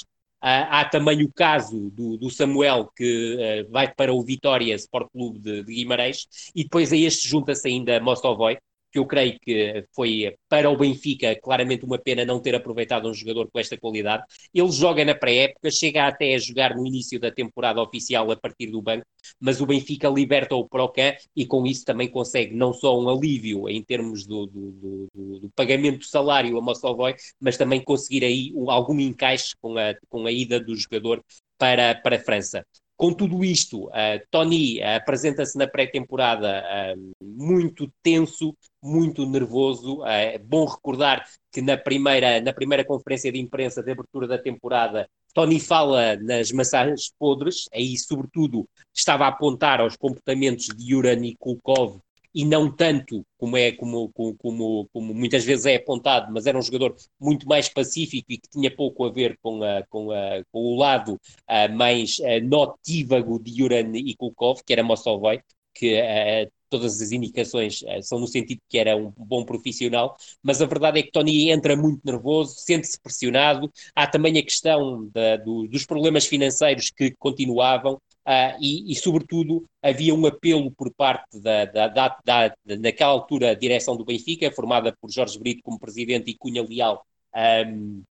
ah, há também o caso do, do Samuel, que uh, vai para o Vitória Sport Clube de, de, Guimarães, e depois a este junta-se ainda Mostovoy, que eu creio que foi para o Benfica claramente uma pena não ter aproveitado um jogador com esta qualidade. Ele joga na pré-época, chega até a jogar no início da temporada oficial a partir do banco, mas o Benfica liberta-o para o CAN e com isso também consegue não só um alívio em termos do, do, do, do pagamento do salário a Mossolvoy, mas também conseguir aí algum encaixe com a, com a ida do jogador para, para a França. Com tudo isto, uh, Tony uh, apresenta-se na pré-temporada uh, muito tenso, muito nervoso. é bom recordar que na primeira, na primeira conferência de imprensa de abertura da temporada, Tony fala nas maçãs podres, aí sobretudo estava a apontar aos comportamentos de Yuran e Kulkov e não tanto como é como, como, como, muitas vezes é apontado, mas era um jogador muito mais pacífico e que tinha pouco a ver com, a, com, a, com o lado a, mais a, notívago de Yuran e Kulkov, que era Mossolvoy, que todas as indicações são no sentido que era um bom profissional, mas a verdade é que Tony entra muito nervoso, sente-se pressionado, há também a questão da, do, dos problemas financeiros que continuavam, Uh, e, e, sobretudo, havia um apelo por parte da, da, da, da, naquela altura, direção do Benfica, formada por Jorge Brito como presidente e Cunha Leal um,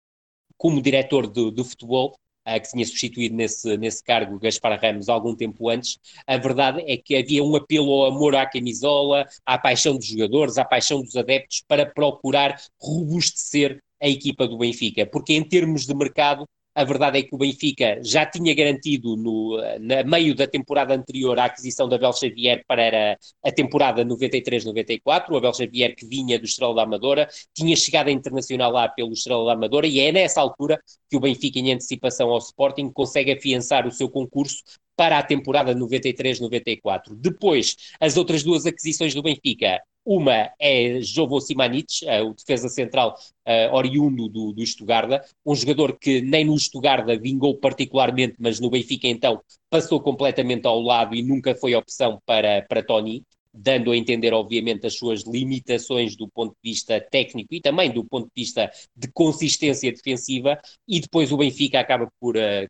como diretor do, do futebol, uh, que tinha substituído nesse, nesse cargo Gaspar Ramos algum tempo antes. A verdade é que havia um apelo ao amor à camisola, à paixão dos jogadores, à paixão dos adeptos, para procurar robustecer a equipa do Benfica, porque em termos de mercado a verdade é que o Benfica já tinha garantido no na meio da temporada anterior a aquisição da Abel Xavier para a temporada 93-94, o Abel Xavier que vinha do Estrela da Amadora, tinha chegado a internacional lá pelo Estrela da Amadora e é nessa altura que o Benfica, em antecipação ao Sporting, consegue afiançar o seu concurso para a temporada 93-94. Depois, as outras duas aquisições do Benfica, uma é Jovo Simanic, uh, o defesa central uh, oriundo do, do Estugarda, um jogador que nem no Estugarda vingou particularmente, mas no Benfica então passou completamente ao lado e nunca foi opção para, para Tony, dando a entender, obviamente, as suas limitações do ponto de vista técnico e também do ponto de vista de consistência defensiva, e depois o Benfica acaba por uh,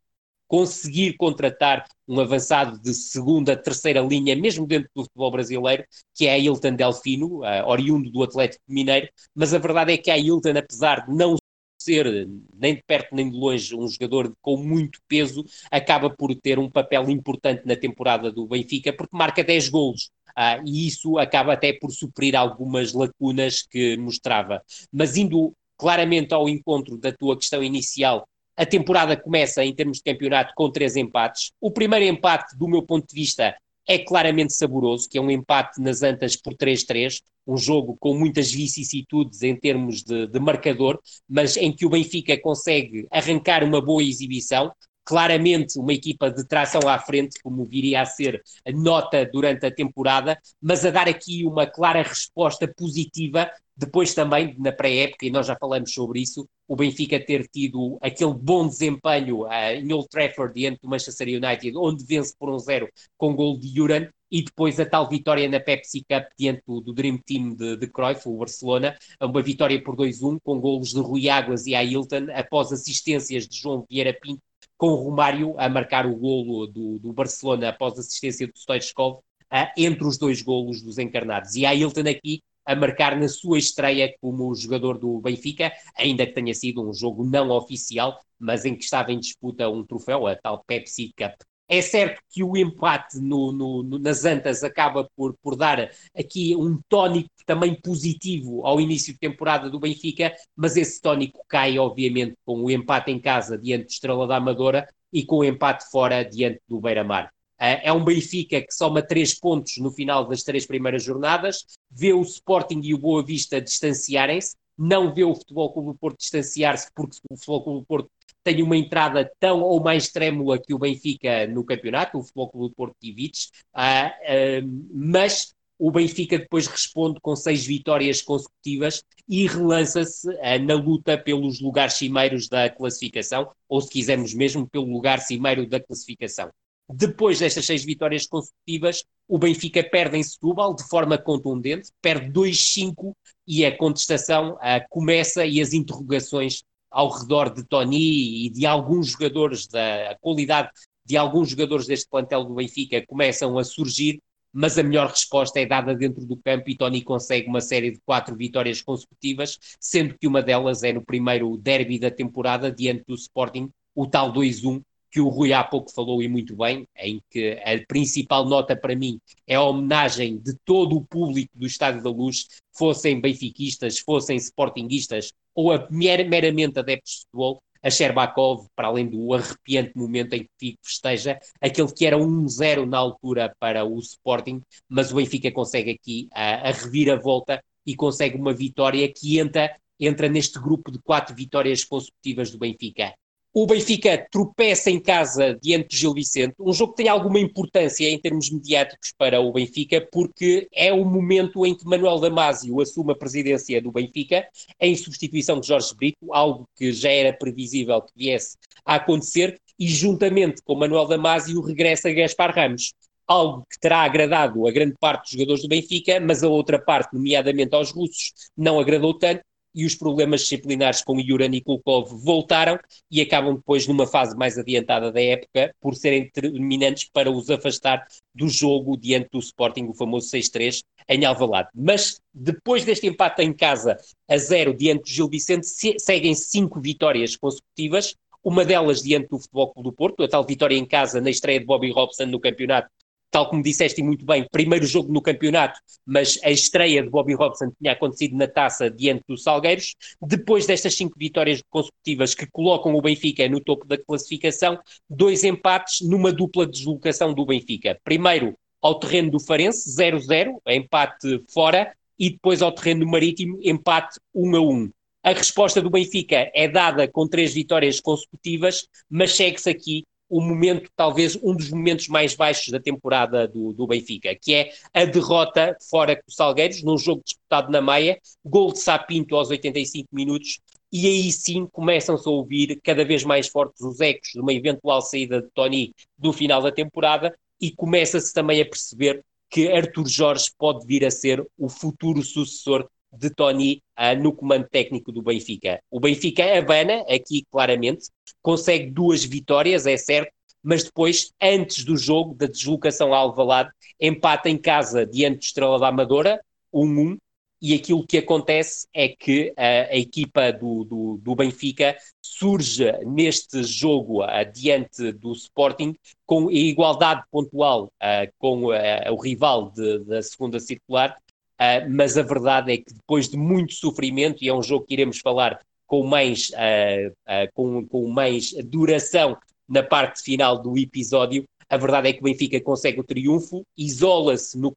conseguir contratar um avançado de segunda, terceira linha, mesmo dentro do futebol brasileiro, que é a Hilton Delfino, uh, oriundo do Atlético Mineiro, mas a verdade é que a Hilton, apesar de não ser nem de perto nem de longe um jogador com muito peso, acaba por ter um papel importante na temporada do Benfica, porque marca 10 golos. Uh, e isso acaba até por suprir algumas lacunas que mostrava. Mas indo claramente ao encontro da tua questão inicial a temporada começa em termos de campeonato com três empates. O primeiro empate, do meu ponto de vista, é claramente saboroso, que é um empate nas Antas por 3-3, um jogo com muitas vicissitudes em termos de, de, marcador, mas em que o Benfica consegue arrancar uma boa exibição, claramente uma equipa de tração à frente, como viria a ser a nota durante a temporada, mas a dar aqui uma clara resposta positiva depois também, na pré-época, e nós já falamos sobre isso, o Benfica ter tido aquele bom desempenho uh, em Old Trafford diante do Manchester United, onde vence por um zero com gol de Juran, e depois a tal vitória na Pepsi Cup diante do, do Dream Team de, de Cruyff, o Barcelona, uma vitória por 2-1 com golos de Rui Águas e Ailton, após assistências de João Vieira Pinto, com Romário a marcar o golo do, do Barcelona após assistência do Stoichkov, uh, entre os dois golos dos encarnados. E Ailton aqui a marcar na sua estreia como jogador do Benfica, ainda que tenha sido um jogo não oficial, mas em que estava em disputa um troféu, a tal Pepsi Cup. É certo que o empate no, no, no, nas Antas acaba por, por dar aqui um tónico também positivo ao início de temporada do Benfica, mas esse tónico cai, obviamente, com o empate em casa diante do Estrela da Amadora e com o empate fora diante do Beira-Mar. É, é um Benfica que soma três pontos no final das três primeiras jornadas, vê o Sporting e o Boa Vista distanciarem-se, não vê o Futebol Clube do Porto distanciar-se porque o Futebol Clube do Porto tem uma entrada tão ou mais trêmula que o Benfica no campeonato, o Futebol Clube do Porto divide uh, uh, mas o Benfica depois responde com seis vitórias consecutivas e relança-se uh, na luta pelos lugares cimeiros da classificação, ou se quisermos mesmo, pelo lugar cimeiro da classificação. Depois destas seis vitórias consecutivas, o Benfica perde em Setúbal de forma contundente, perde 2-5 e a contestação uh, começa e as interrogações ao redor de Tony e de alguns jogadores, da qualidade de alguns jogadores deste plantel do Benfica começam a surgir mas a melhor resposta é dada dentro do campo e Tony consegue uma série de quatro vitórias consecutivas, sendo que uma delas é no primeiro derby da temporada diante do Sporting, o tal 2-1 que o Rui há pouco falou e muito bem, em que a principal nota para mim é a homenagem de todo o público do Estádio da Luz, fossem benfiquistas, fossem sportinguistas ou a, meramente adeptos de futebol, a Sherbakov, para além do arrepiante momento em que Fico festeja, aquele que era 1-0 na altura para o Sporting, mas o Benfica consegue aqui a, a reviravolta e consegue uma vitória que entra, entra neste grupo de quatro vitórias consecutivas do Benfica. O Benfica tropeça em casa diante do Gil Vicente, um jogo que tem alguma importância em termos mediáticos para o Benfica, porque é o momento em que Manuel Damasio assume a presidência do Benfica, em substituição de Jorge Brito, algo que já era previsível que viesse a acontecer, e juntamente com Manuel Damasio regressa Gaspar Ramos. Algo que terá agradado a grande parte dos jogadores do Benfica, mas a outra parte, nomeadamente aos russos, não agradou tanto, e os problemas disciplinares com Yura Nikulkov voltaram e acabam depois numa fase mais adiantada da época por serem determinantes para os afastar do jogo diante do Sporting, o famoso 6-3 em Alvalade. Mas depois deste empate em casa a zero diante do Gil Vicente, seguem cinco vitórias consecutivas, uma delas diante do Futebol Clube do Porto, a tal vitória em casa na estreia de Bobby Robson no campeonato, tal como disseste muito bem, primeiro jogo no campeonato, mas a estreia de Bobby Robson tinha acontecido na taça diante dos Salgueiros. Depois destas cinco vitórias consecutivas que colocam o Benfica no topo da classificação, dois empates numa dupla deslocação do Benfica. Primeiro ao terreno do Farense, 0-0, empate fora, e depois ao terreno do Marítimo, empate 1-1. A resposta do Benfica é dada com três vitórias consecutivas, mas segue-se aqui o momento, talvez um dos momentos mais baixos da temporada do, do Benfica, que é a derrota fora com o Salgueiros, num jogo disputado na Maia, gol de Sapinto aos 85 minutos, e aí sim começam-se a ouvir cada vez mais fortes os ecos de uma eventual saída de Tony do final da temporada, e começa-se também a perceber que Arthur Jorge pode vir a ser o futuro sucessor de Tony uh, no comando técnico do Benfica. O Benfica abana aqui claramente, consegue duas vitórias, é certo, mas depois, antes do jogo, da deslocação a Alvalade, empata em casa diante do Estrela da Amadora, 1-1, e aquilo que acontece é que a, a equipa do, do, do, Benfica surge neste jogo uh, diante do Sporting com igualdade pontual uh, com o rival de, da segunda circular, Uh, mas a verdade é que depois de muito sofrimento, e é um jogo que iremos falar com mais, uh, uh, com, com mais duração na parte final do episódio, a verdade é que o Benfica consegue o triunfo, isola-se no,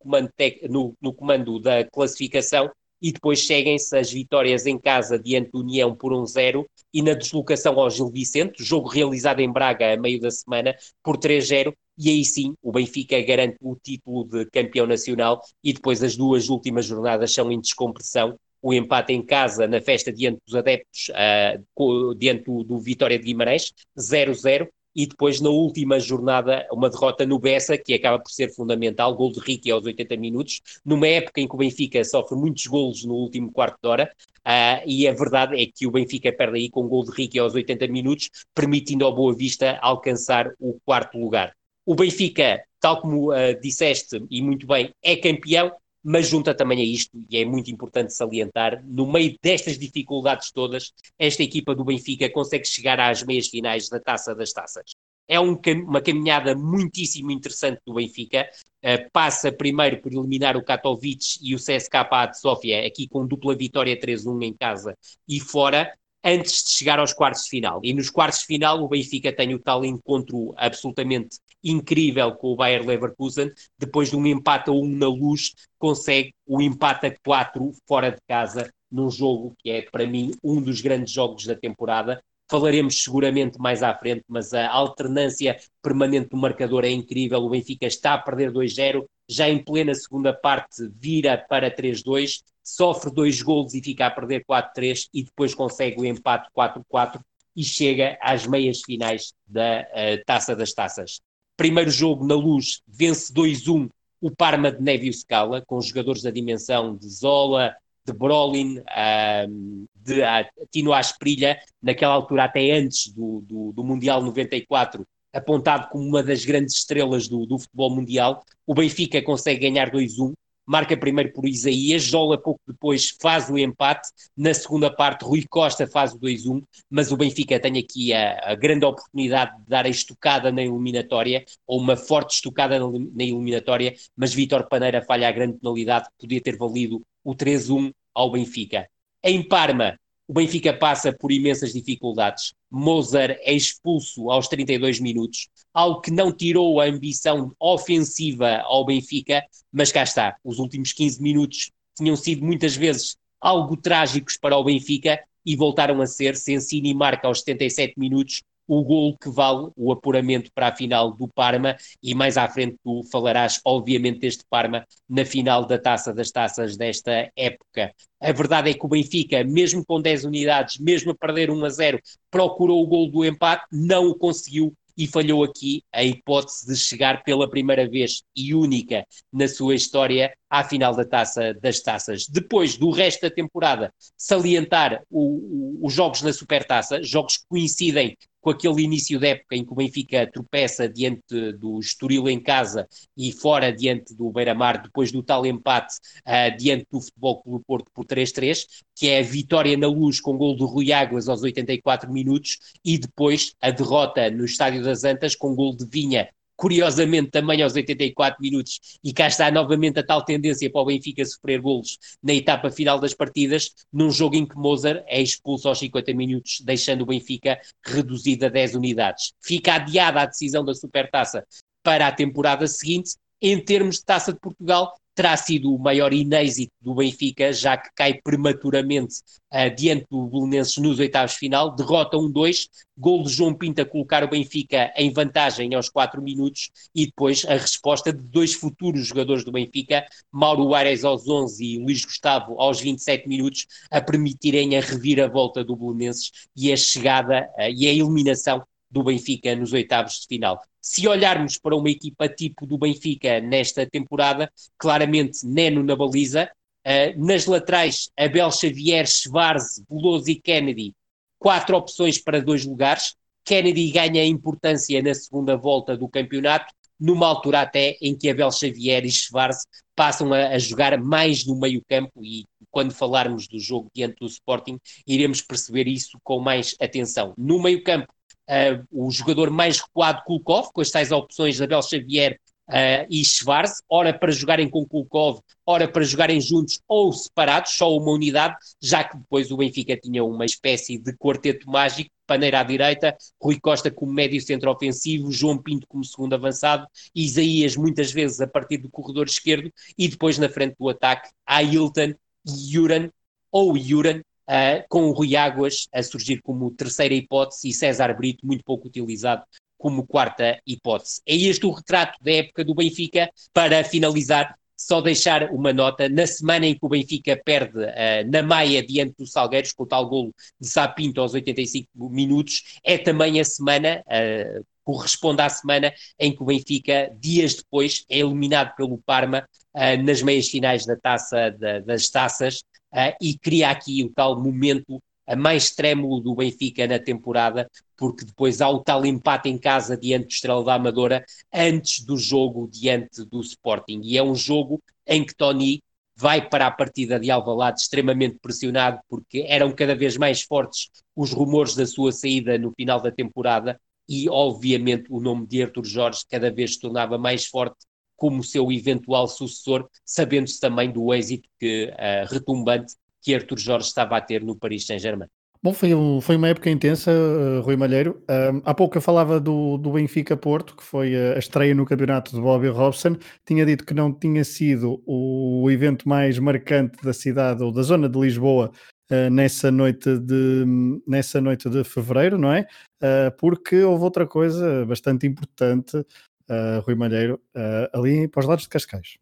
no, no comando da classificação e depois seguem-se as vitórias em casa diante do União por 1-0 e na deslocação ao Gil Vicente, jogo realizado em Braga a meio da semana, por 3-0, e aí sim o Benfica garante o título de campeão nacional e depois as duas últimas jornadas são em descompressão. O empate em casa na festa diante dos adeptos, uh, diante do, do Vitória de Guimarães, 0-0, e depois na última jornada uma derrota no Bessa, que acaba por ser fundamental, gol de Ricky aos 80 minutos, numa época em que o Benfica sofre muitos golos no último quarto de hora, uh, e a verdade é que o Benfica perde aí com o gol de Ricky aos 80 minutos, permitindo ao Boa Vista alcançar o quarto lugar. O Benfica, tal como uh, disseste e muito bem, é campeão, mas junta também a isto, e é muito importante salientar, no meio destas dificuldades todas, esta equipa do Benfica consegue chegar às meias finais da Taça das Taças. É um, uma caminhada muitíssimo interessante do Benfica. Uh, passa primeiro por eliminar o Katowice e o CSKA de Sofia, aqui com dupla vitória 3-1 em casa e fora antes de chegar aos quartos de final. E nos quartos de final o Benfica tem o tal encontro absolutamente incrível com o Bayer Leverkusen, depois de um empate a 1 na luz, consegue o empate a 4 fora de casa, num jogo que é para mim um dos grandes jogos da temporada. Falaremos seguramente mais à frente, mas a alternância permanente do marcador é incrível. O Benfica está a perder 2-0, já em plena segunda parte vira para 3-2 sofre dois golos e fica a perder 4-3 e depois consegue o empate 4-4 e chega às meias finais da uh, Taça das Taças. Primeiro jogo na luz, vence 2-1 o Parma de Nevio Scala, com jogadores da dimensão de Zola, de Brolin, uh, de uh, Tino Asprilha, naquela altura até antes do, do, do Mundial 94, apontado como uma das grandes estrelas do, do futebol mundial. O Benfica consegue ganhar 2-1, marca primeiro por Isaías, Jola pouco depois faz o empate, na segunda parte Rui Costa faz o 2-1, mas o Benfica tem aqui a, a, grande oportunidade de dar a estocada na eliminatória, ou uma forte estocada na, na eliminatória, mas Vítor Paneira falha a grande penalidade que podia ter valido o 3-1 ao Benfica. Em Parma, o Benfica passa por imensas dificuldades. Mozart é expulso aos 32 minutos, algo que não tirou a ambição ofensiva ao Benfica, mas cá está. Os últimos 15 minutos tinham sido muitas vezes algo trágicos para o Benfica e voltaram a ser. Sensini marca aos 77 minutos o gol que vale o apuramento para a final do Parma e mais à frente tu falarás obviamente deste Parma na final da Taça das Taças desta época. A verdade é que o Benfica, mesmo com 10 unidades, mesmo a perder 1 a 0, procurou o gol do empate, não o conseguiu e falhou aqui a hipótese de chegar pela primeira vez e única na sua história à final da Taça das Taças. Depois do resto da temporada, salientar o, o, os jogos na Supertaça, jogos que coincidem com aquele início da época em que o Benfica tropeça diante do Estoril em casa e fora diante do Beira-Mar, depois do tal empate uh, diante do Futebol Clube Porto por 3-3, que é a vitória na luz com gol do Rui Águas aos 84 minutos e depois a derrota no Estádio das Antas com gol de Vinha curiosamente também aos 84 minutos, e cá está novamente a tal tendência para o Benfica sofrer golos na etapa final das partidas, num jogo em que Mozart é expulso aos 50 minutos, deixando o Benfica reduzido a 10 unidades. Fica adiada a decisão da Supertaça para a temporada seguinte. Em termos de Taça de Portugal, terá sido o maior inêxito do Benfica, já que cai prematuramente uh, diante do Belenenses nos oitavos de final, derrota 1-2, gol de João Pinto a colocar o Benfica em vantagem aos 4 minutos e depois a resposta de dois futuros jogadores do Benfica, Mauro Aires aos 11 e Luís Gustavo aos 27 minutos, a permitirem a reviravolta do Belenenses e a chegada uh, e a eliminação do Benfica nos oitavos de final. Se olharmos para uma equipa tipo do Benfica nesta temporada, claramente Neno na baliza, uh, nas laterais Abel Xavier, Schwarz, Veloso e Kennedy, quatro opções para dois lugares. Kennedy ganha importância na segunda volta do campeonato, numa altura até em que Abel Xavier e Schwarz passam a, a jogar mais no meio campo e quando falarmos do jogo diante do Sporting, iremos perceber isso com mais atenção. No meio campo, uh, o jogador mais recuado, Kulkov, com as tais opções Abel Xavier uh, e Schwarz, ora para jogarem com Kulkov, ora para jogarem juntos ou separados, só uma unidade, já que depois o Benfica tinha uma espécie de quarteto mágico, Paneira à direita, Rui Costa como médio centro ofensivo, João Pinto como segundo avançado, Isaías muitas vezes a partir do corredor esquerdo e depois na frente do ataque, Ailton Juran, ou Juran, uh, com o Rui Águas a surgir como terceira hipótese e César Brito muito pouco utilizado como quarta hipótese. É este o retrato da época do Benfica. Para finalizar, só deixar uma nota, na semana em que o Benfica perde uh, na Maia diante do Salgueiros, com o tal golo de Sapinto aos 85 minutos, é também a semana, uh, corresponde à semana em que o Benfica, dias depois, é eliminado pelo Parma uh, nas meias finais da taça da, das taças uh, e cria aqui o tal momento mais trêmulo do Benfica na temporada, porque depois há o tal empate em casa diante do Estrela da Amadora, antes do jogo diante do Sporting. E é um jogo em que Tony vai para a partida de Alvalade extremamente pressionado, porque eram cada vez mais fortes os rumores da sua saída no final da temporada, e obviamente o nome de Arthur Jorge cada vez se tornava mais forte como seu eventual sucessor, sabendo-se também do êxito que, uh, retumbante que Arthur Jorge estava a ter no Paris Saint-Germain. Bom, foi, um, foi uma época intensa, uh, Rui Malheiro. Há pouco eu falava do, do Benfica Porto, que foi a estreia no campeonato de Bobby Robson. Tinha dito que não tinha sido o evento mais marcante da cidade ou da zona de Lisboa uh, nessa, noite de, nessa noite de fevereiro, não é? Uh, porque houve outra coisa bastante importante uh, Rui Malheiro, uh, ali para os lados de Cascais.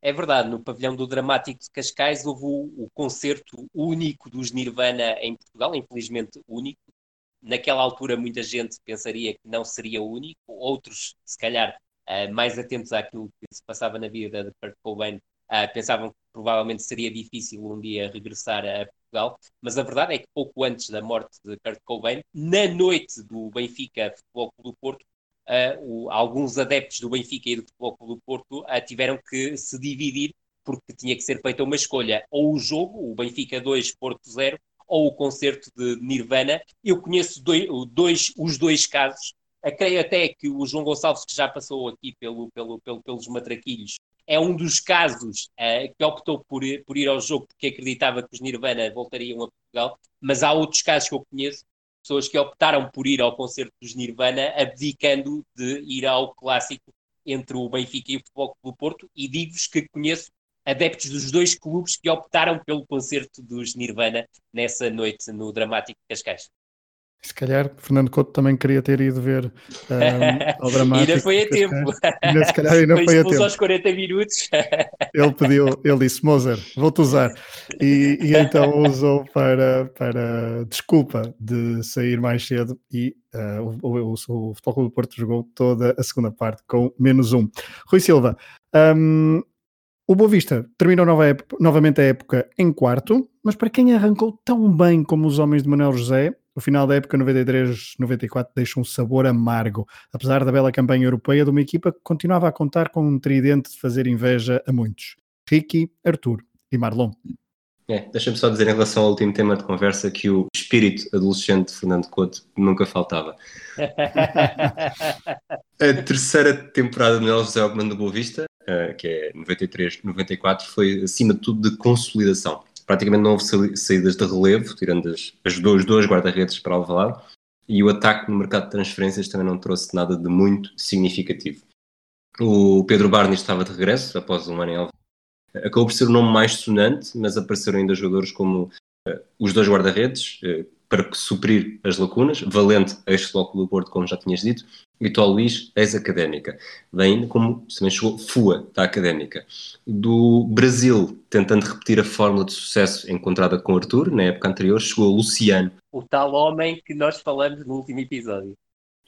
É verdade, no pavilhão do Dramático de Cascais houve o, o concerto único dos Nirvana em Portugal, infelizmente único. Naquela altura muita gente pensaria que não seria único, outros, se calhar, uh, mais atentos àquilo que se passava na vida de Kurt Cobain, uh, pensavam que provavelmente seria difícil um dia regressar a Portugal, mas a verdade é que pouco antes da morte de Kurt Cobain, na noite do Benfica Futebol Clube do Porto, o, alguns adeptos do Benfica e do Futebol Clube do Porto tiveram que se dividir porque tinha que ser feita uma escolha, ou o jogo, o Benfica 2, Porto 0, ou o concerto de Nirvana. Eu conheço dois, dois, os dois casos. Creio até que o João Gonçalves, que já passou aqui pelo, pelo, pelo pelos matraquilhos, é um dos casos uh, que optou por, por ir ao jogo porque acreditava que os Nirvana voltariam a Portugal, mas há outros casos que eu conheço, pessoas que optaram por ir ao concerto dos Nirvana, abdicando de ir ao clássico entre o Benfica e o Futebol Clube do Porto, e digo-vos que conheço adeptos dos dois clubes que optaram pelo concerto dos Nirvana nessa noite no Dramático Cascais. Se calhar Fernando Couto também queria ter ido ver um, ao dramático. ainda foi a tempo. Ainda, se calhar ainda foi, foi a tempo. aos 40 minutos. ele pediu, ele disse, Moser, vou-te usar. E, e, então usou para, para desculpa de sair mais cedo e uh, o, o, o, Futebol do Porto jogou toda a segunda parte com menos um. Rui Silva, um, o Boa Vista terminou nova época, novamente a época em quarto, mas para quem arrancou tão bem como os homens de Manuel José, o final da época 93-94 deixa um sabor amargo, apesar da bela campanha europeia de uma equipa que continuava a contar com um tridente de fazer inveja a muitos: Ricky, Arthur e Marlon. É, Deixa-me só dizer em relação ao último tema de conversa que o espírito adolescente de Fernando Couto nunca faltava. a terceira temporada de Manuel José ao comando do Boa Vista uh, que é 93, 94, foi acima de tudo de consolidação. Praticamente não houve saídas de relevo, tirando as, as dois, dois guarda-redes para Alvalade, e o ataque no mercado de transferências também não trouxe nada de muito significativo. O Pedro Barney estava de regresso, após um ano em Alvalade. Acabou por ser o nome mais sonante, mas apareceram ainda jogadores como uh, os dois guarda-redes, uh, para suprir as lacunas, Valente, ex-Futebol do Porto, como já tinhas dito, e Tó Luís, ex-académica. Vem como também chegou FUA, da académica. Do Brasil, tentando repetir a fórmula de sucesso encontrada com Arthur, na época anterior, chegou Luciano. O tal homem que nós falamos no último episódio.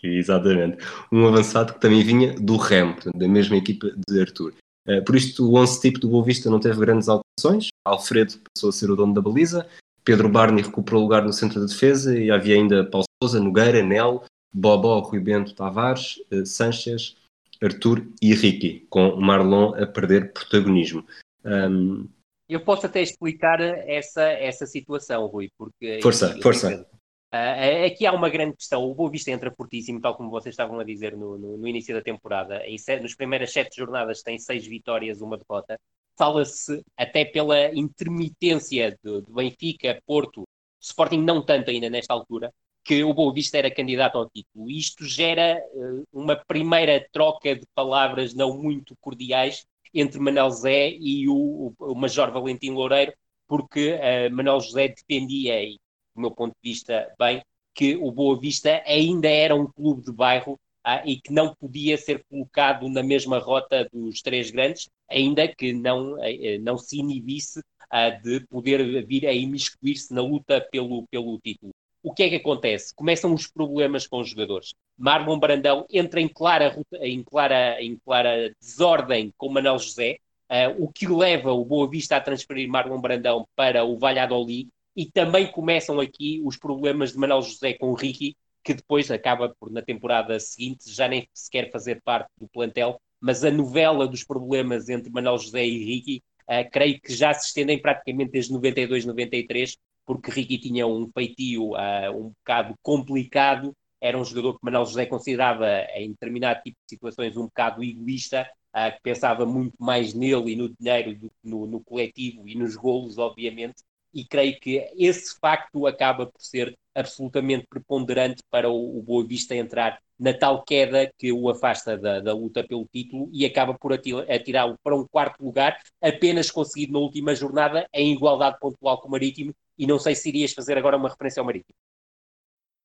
Exatamente. Um avançado que também vinha do REM, da mesma equipa de Arthur. Eh, por isto, o 11 tipo do Boa Vista não teve grandes alterações. Alfredo passou a ser o dono da baliza. Pedro Barney recuperou o lugar no centro da defesa e havia ainda Paulo Souza, Nogueira, Nel, Bobó, Rui Bento Tavares, uh, Sanches, Arthur e Ricky, com Marlon a perder protagonismo. Um... Eu posso até explicar essa, essa situação, Rui, porque... Força, eu, força. Uh, aqui há uma grande questão. O Boa Vista entra fortíssimo, tal como vocês estavam a dizer no, no, no início da temporada. Em, nos primeiras sete jornadas tem seis vitórias, uma derrota fala-se até pela intermitência do, do, Benfica, Porto, Sporting não tanto ainda nesta altura, que o Boa Vista era candidato ao título. Isto gera uh, uma primeira troca de palavras não muito cordiais entre Manuel José e o, o, Major Valentim Loureiro, porque uh, Manuel José defendia, e do meu ponto de vista, bem, que o Boa Vista ainda era um clube de bairro ah, e que não podia ser colocado na mesma rota dos três grandes, ainda que não, eh, não se inibisse ah, de poder vir a imiscuir-se na luta pelo, pelo título. O que é que acontece? Começam os problemas com os jogadores. Marlon Brandão entra em clara, em clara, em clara desordem com Manuel José, uh, o que leva o Boa Vista a transferir Marlon Brandão para o Valladolid, e também começam aqui os problemas de Manuel José com o Ricky, que depois acaba por, na temporada seguinte, já nem sequer fazer parte do plantel, mas a novela dos problemas entre Manuel José e Ricky, uh, creio que já se estendem praticamente desde 92, 93, porque Ricky tinha um feitio uh, um bocado complicado, era um jogador que Manuel José considerava, em determinado tipo de situações, um bocado egoísta, uh, que pensava muito mais nele e no dinheiro do que no, no coletivo e nos golos, obviamente, e creio que esse facto acaba por ser absolutamente preponderante para o, o Boa Vista entrar na tal queda que o afasta da, da luta pelo título e acaba por atirá-lo para um quarto lugar, apenas conseguido na última jornada em igualdade pontual com o Marítimo. E não sei se irias fazer agora uma referência ao Marítimo.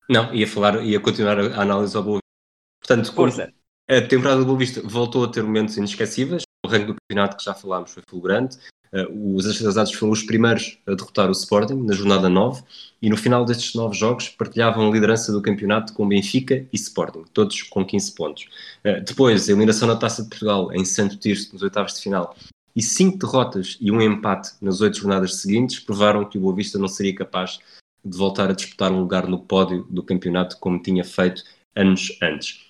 Não, ia falar, ia continuar a análise ao Boa Vista. Portanto, Força. a temporada do Boa Vista voltou a ter momentos inesquecíveis. O ranking do campeonato que já falámos foi fulgurante. Uh, os Azados foram os primeiros a derrotar o Sporting na jornada 9 e no final destes nove jogos partilhavam a liderança do campeonato com Benfica e Sporting, todos com 15 pontos. Uh, depois, a eliminação na Taça de Portugal em Santo Tirso nos oitavos de final e cinco derrotas e um empate nas oito jornadas seguintes provaram que o Boa Vista não seria capaz de voltar a disputar um lugar no pódio do campeonato como tinha feito anos antes.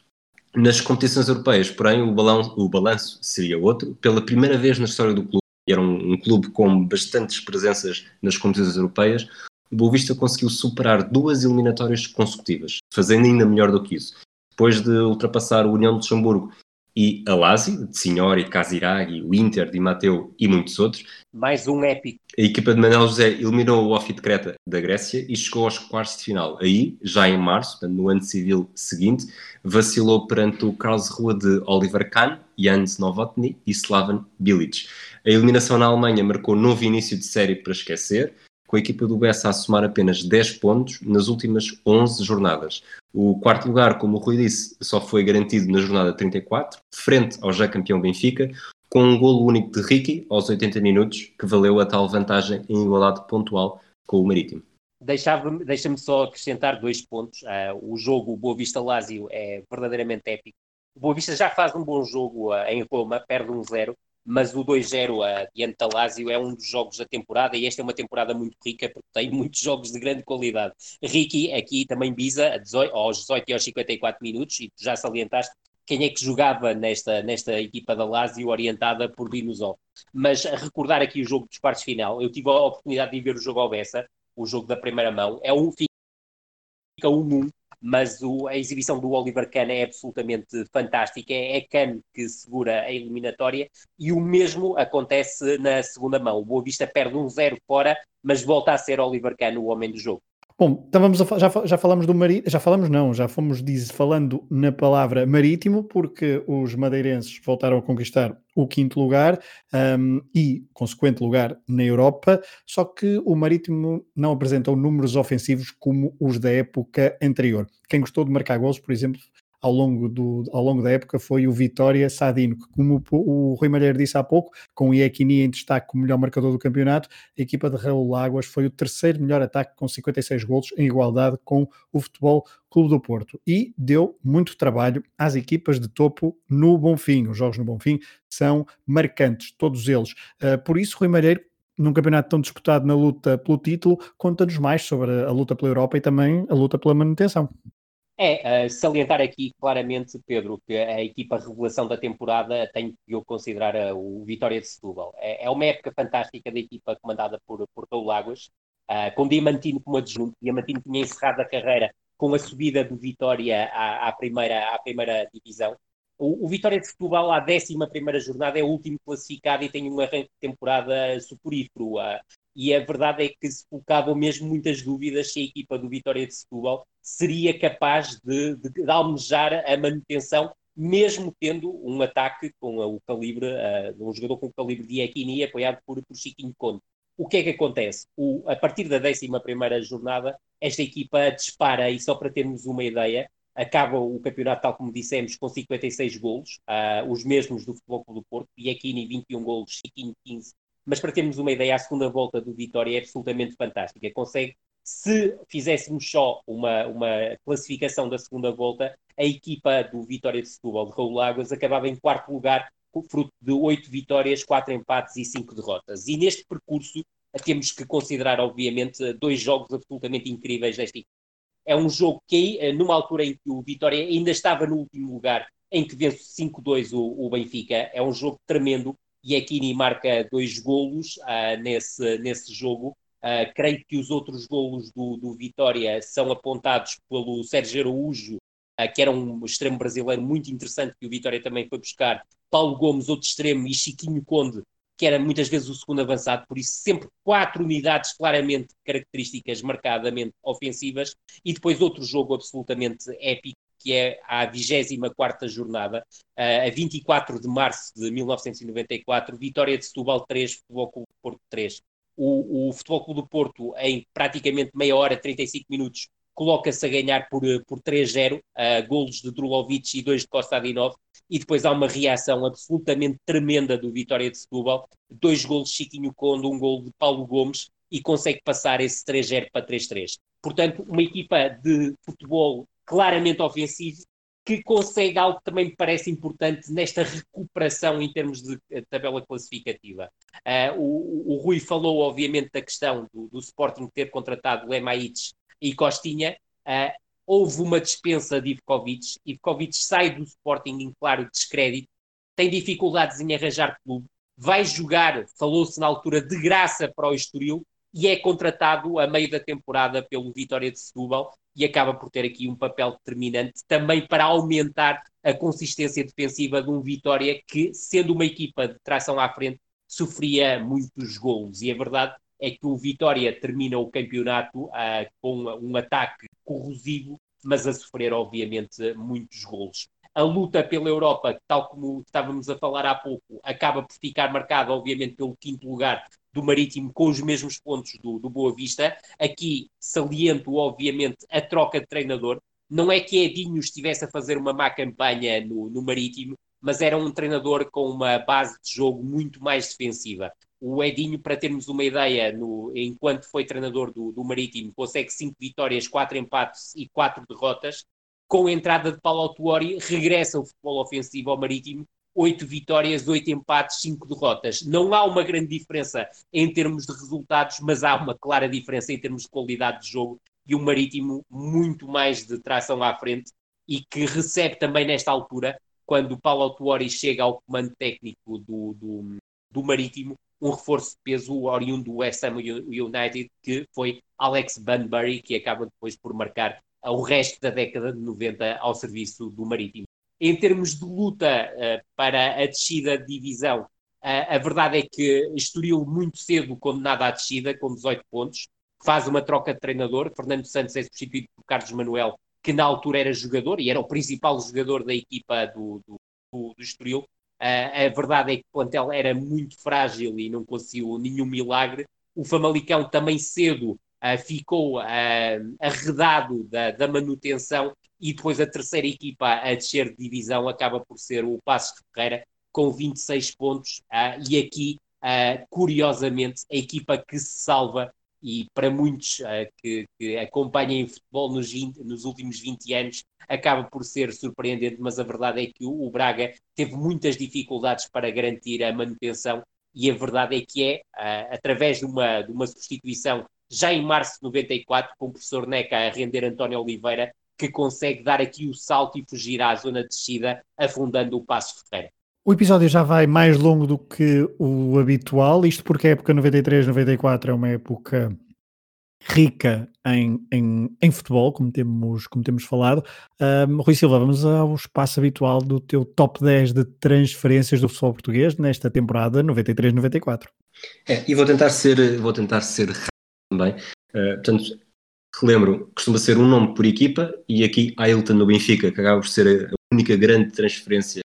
nas competições europeias, porém, o, balão, o balanço seria outro. Pela primeira vez na história do clube, e era um, um clube com bastantes presenças nas competições europeias, o Boa Vista conseguiu superar duas eliminatórias consecutivas, fazendo ainda melhor do que isso. Depois de ultrapassar o União de Luxemburgo e a Lazio, de Signori, Casiraghi, o Inter, Di Matteo e muitos outros. Mais um épico. A equipa de Manuel José eliminou o Ofi de Creta da Grécia e chegou aos quartos de final. Aí, já em março, no ano civil seguinte, vacilou perante o Karlsruhe de Oliver Kahn, Jans Novotny e Slaven Bilic. A eliminação na Alemanha marcou novo início de série para esquecer, com a equipa do Bessa a somar apenas 10 pontos nas últimas 11 jornadas. O quarto lugar, como o Rui disse, só foi garantido na jornada 34, frente ao já campeão Benfica, com um golo único de Ricky aos 80 minutos, que valeu a tal vantagem em igualdade pontual com o Marítimo. Deixa-me só acrescentar dois pontos. Uh, o jogo o Boa Vista Lásio é verdadeiramente épico. O Boa Vista já faz um bom jogo uh, em Roma, perde um zero, mas o 2-0 uh, diante da Lazio é um dos jogos da temporada e esta é uma temporada muito rica porque tem muitos jogos de grande qualidade. Ricky aqui também bisa 18, aos 18 e aos 54 minutos e tu já salientaste quem é que jogava nesta, nesta equipa da Lazio orientada por Dinosov. Mas recordar aqui o jogo dos quartos final, eu tive a oportunidade de ver o jogo ao Bessa, o jogo da primeira mão, é um fica 1-1 mas o, a exibição do Oliver Kahn é absolutamente fantástica. É, é Kahn que segura a eliminatória e o mesmo acontece na segunda mão. O Boa Vista perde um zero fora, mas volta a ser Oliver Kahn o homem do jogo. Bom, então vamos a, já, já falamos do marítimo, já falamos não, já fomos diz, falando na palavra marítimo, porque os madeirenses voltaram a conquistar o quinto lugar um, e consequente lugar na Europa, só que o marítimo não apresentou números ofensivos como os da época anterior. Quem gostou de marcar gols, por exemplo, ao longo, do, ao longo da época foi o Vitória Sadino, que como o, o Rui Malheiro disse há pouco, com o Iekini em destaque como melhor marcador do campeonato, a equipa de Raul Águas foi o terceiro melhor ataque com 56 golos em igualdade com o Futebol Clube do Porto e deu muito trabalho às equipas de topo no Bonfim. Os jogos no Bonfim são marcantes, todos eles. Uh, por isso, Rui Malheiro num campeonato tão disputado na luta pelo título, conta-nos mais sobre a luta pela Europa e também a luta pela manutenção. É, uh, salientar aqui claramente, Pedro, que a equipa revelação da temporada tem que eu considerar uh, o Vitória de Setúbal. É, é, uma época fantástica da equipa comandada por, por Paulo Lagos, uh, com Diamantino como adjunto. Diamantino tinha encerrado a carreira com a subida do Vitória à, à primeira, à primeira divisão. O, o, Vitória de Setúbal, à 11 jornada, é o último classificado e tem um arranque de temporada suporífero. Uh, e a verdade é que se colocavam mesmo muitas dúvidas se a equipa do Vitória de Setúbal seria capaz de, de, de almejar a manutenção, mesmo tendo um ataque com o calibre, uh, um jogador com o calibre de Equini apoiado por, por Chiquinho Conde. O que é que acontece? O, a partir da 11 jornada, esta equipa dispara, e só para termos uma ideia, acaba o campeonato, tal como dissemos, com 56 golos, uh, os mesmos do Futebol Clube do Porto, Biakini 21 golos, Chiquinho 15, mas para termos uma ideia, a segunda volta do Vitória é absolutamente fantástica. Consegue, se fizéssemos só uma, uma classificação da segunda volta, a equipa do Vitória de Setúbal, de Raul Lagos, acabava em quarto lugar, fruto de oito vitórias, quatro empates e cinco derrotas. E neste percurso temos que considerar, obviamente, dois jogos absolutamente incríveis desta equipa. É um jogo que, eh, numa altura em que o Vitória ainda estava no último lugar, em que vence 5-2 o, o Benfica, é um jogo tremendo e Aquini marca dois golos uh, nesse, nesse jogo. Uh, creio que os outros golos do, do Vitória são apontados pelo Sérgio Araújo, uh, que era um extremo brasileiro muito interessante que o Vitória também foi buscar. Paulo Gomes, outro extremo, e Chiquinho Conde, que era muitas vezes o segundo avançado, por isso sempre quatro unidades claramente características marcadamente ofensivas, e depois outro jogo absolutamente épico, que é a 24 jornada, a 24 de março de 1994, Vitória de Setúbal 3, Futebol Clube do Porto 3. O, o Futebol Clube do Porto, em praticamente meia hora, 35 minutos, coloca-se a ganhar por, por 3-0, uh, golos de Drulovic e dois de Costa Adinov, e depois há uma reação absolutamente tremenda do Vitória de Setúbal, dois golos de Chiquinho Conde, um golo de Paulo Gomes, e consegue passar esse 3-0 para 3-3. Portanto, uma equipa de futebol claramente ofensivo, que consegue algo que também me parece importante nesta recuperação em termos de eh, tabela classificativa. Uh, o, o, Rui falou, obviamente, da questão do, do Sporting ter contratado Lemaites e Costinha. Uh, houve uma dispensa de Ivkovic. Ivkovic sai do Sporting em claro descrédito, tem dificuldades em arranjar clube, vai jogar, falou-se na altura, de graça para o Estoril e é contratado a meio da temporada pelo Vitória de Setúbal e acaba por ter aqui um papel determinante também para aumentar a consistência defensiva de um Vitória que, sendo uma equipa de tração à frente, sofria muitos golos. E a verdade é que o Vitória termina o campeonato uh, com um ataque corrosivo, mas a sofrer, obviamente, muitos golos. A luta pela Europa, tal como estávamos a falar há pouco, acaba por ficar marcada, obviamente, pelo quinto lugar do Marítimo, com os mesmos pontos do, do Boa Vista. Aqui saliento, obviamente, a troca de treinador. Não é que Edinho estivesse a fazer uma má campanha no, no Marítimo, mas era um treinador com uma base de jogo muito mais defensiva. O Edinho, para termos uma ideia, no, enquanto foi treinador do, do Marítimo, consegue 5 vitórias, 4 empates e 4 derrotas. Com a entrada de Paulo Autuori, regressa o futebol ofensivo ao Marítimo, 8 vitórias, 8 empates, 5 derrotas. Não há uma grande diferença em termos de resultados, mas há uma clara diferença em termos de qualidade de jogo e um Marítimo muito mais de tração à frente e que recebe também nesta altura, quando o Paulo Autuori chega ao comando técnico do, do, do Marítimo, um reforço de peso oriundo do West Ham United, que foi Alex Bunbury, que acaba depois por marcar o resto da década de 90 ao serviço do Marítimo. Em termos de luta uh, para a descida de divisão, uh, a verdade é que Estoril muito cedo condenado à descida, com 18 pontos, faz uma troca de treinador, Fernando Santos é substituído por Carlos Manuel, que na altura era jogador e era o principal jogador da equipa do, do, do, do Estoril, Uh, a verdade é que o plantel era muito frágil e não conseguiu nenhum milagre. O Famalicão também cedo ficou uh, arredado da, da, manutenção e depois a terceira equipa a descer de divisão acaba por ser o Passos de Ferreira com 26 pontos. E aqui, curiosamente, a equipa que se salva e para muitos que, que acompanhem futebol nos, 20, nos, últimos 20 anos acaba por ser surpreendente, mas a verdade é que o, Braga teve muitas dificuldades para garantir a manutenção e a verdade é que é através de uma, de uma substituição já em março de 94 com o professor Neca a render António Oliveira que consegue dar aqui o salto e fugir à zona de descida afundando o Passo Ferreira. O episódio já vai mais longo do que o habitual, isto porque a época 93-94 é uma época rica em, em, em, futebol, como temos, como temos falado. Um, Rui Silva, vamos ao espaço habitual do teu top 10 de transferências do futebol português nesta temporada 93-94. É, e vou tentar ser, vou tentar ser rápido também. Uh, portanto, relembro, costuma ser um nome por equipa e aqui Ailton no Benfica, que acaba por ser a única grande transferência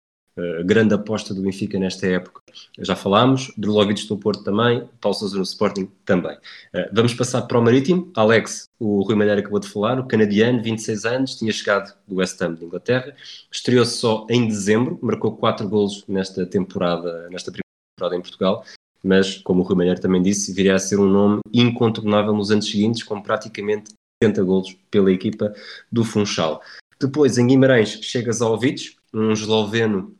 a grande aposta do Benfica nesta época. Já falámos, Drulovic do Porto também, Paulo Sousa no Sporting também. Uh, vamos passar para o Marítimo. Alex, o Rui Malheiro acabou de falar, o canadiano, 26 anos, tinha chegado do West Ham de Inglaterra, estreou-se só em dezembro, marcou 4 golos nesta temporada, nesta primeira temporada em Portugal, mas, como o Rui Malheiro também disse, viria a ser um nome incontornável nos anos seguintes, com praticamente 70 golos pela equipa do Funchal. Depois, em Guimarães, chegas ao Ovic, um esloveno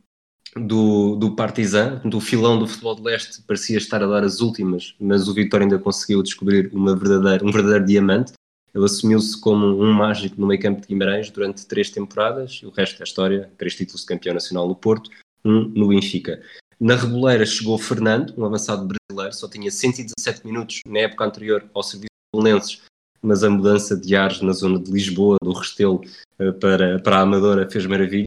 do, do Partizan, do filão do futebol de leste, parecia estar a dar as últimas, mas o Vitória ainda conseguiu descobrir uma verdadeira, um verdadeiro diamante. Ele assumiu-se como um mágico no meio campo de Guimarães durante três temporadas, o resto é história, três títulos de campeão nacional no Porto, um no Benfica. Na Reboleira chegou Fernando, um avançado brasileiro, só tinha 117 minutos na época anterior ao serviço de Lenses, mas a mudança de ares na zona de Lisboa, do Restelo eh, para, para a Amadora, fez maravilha.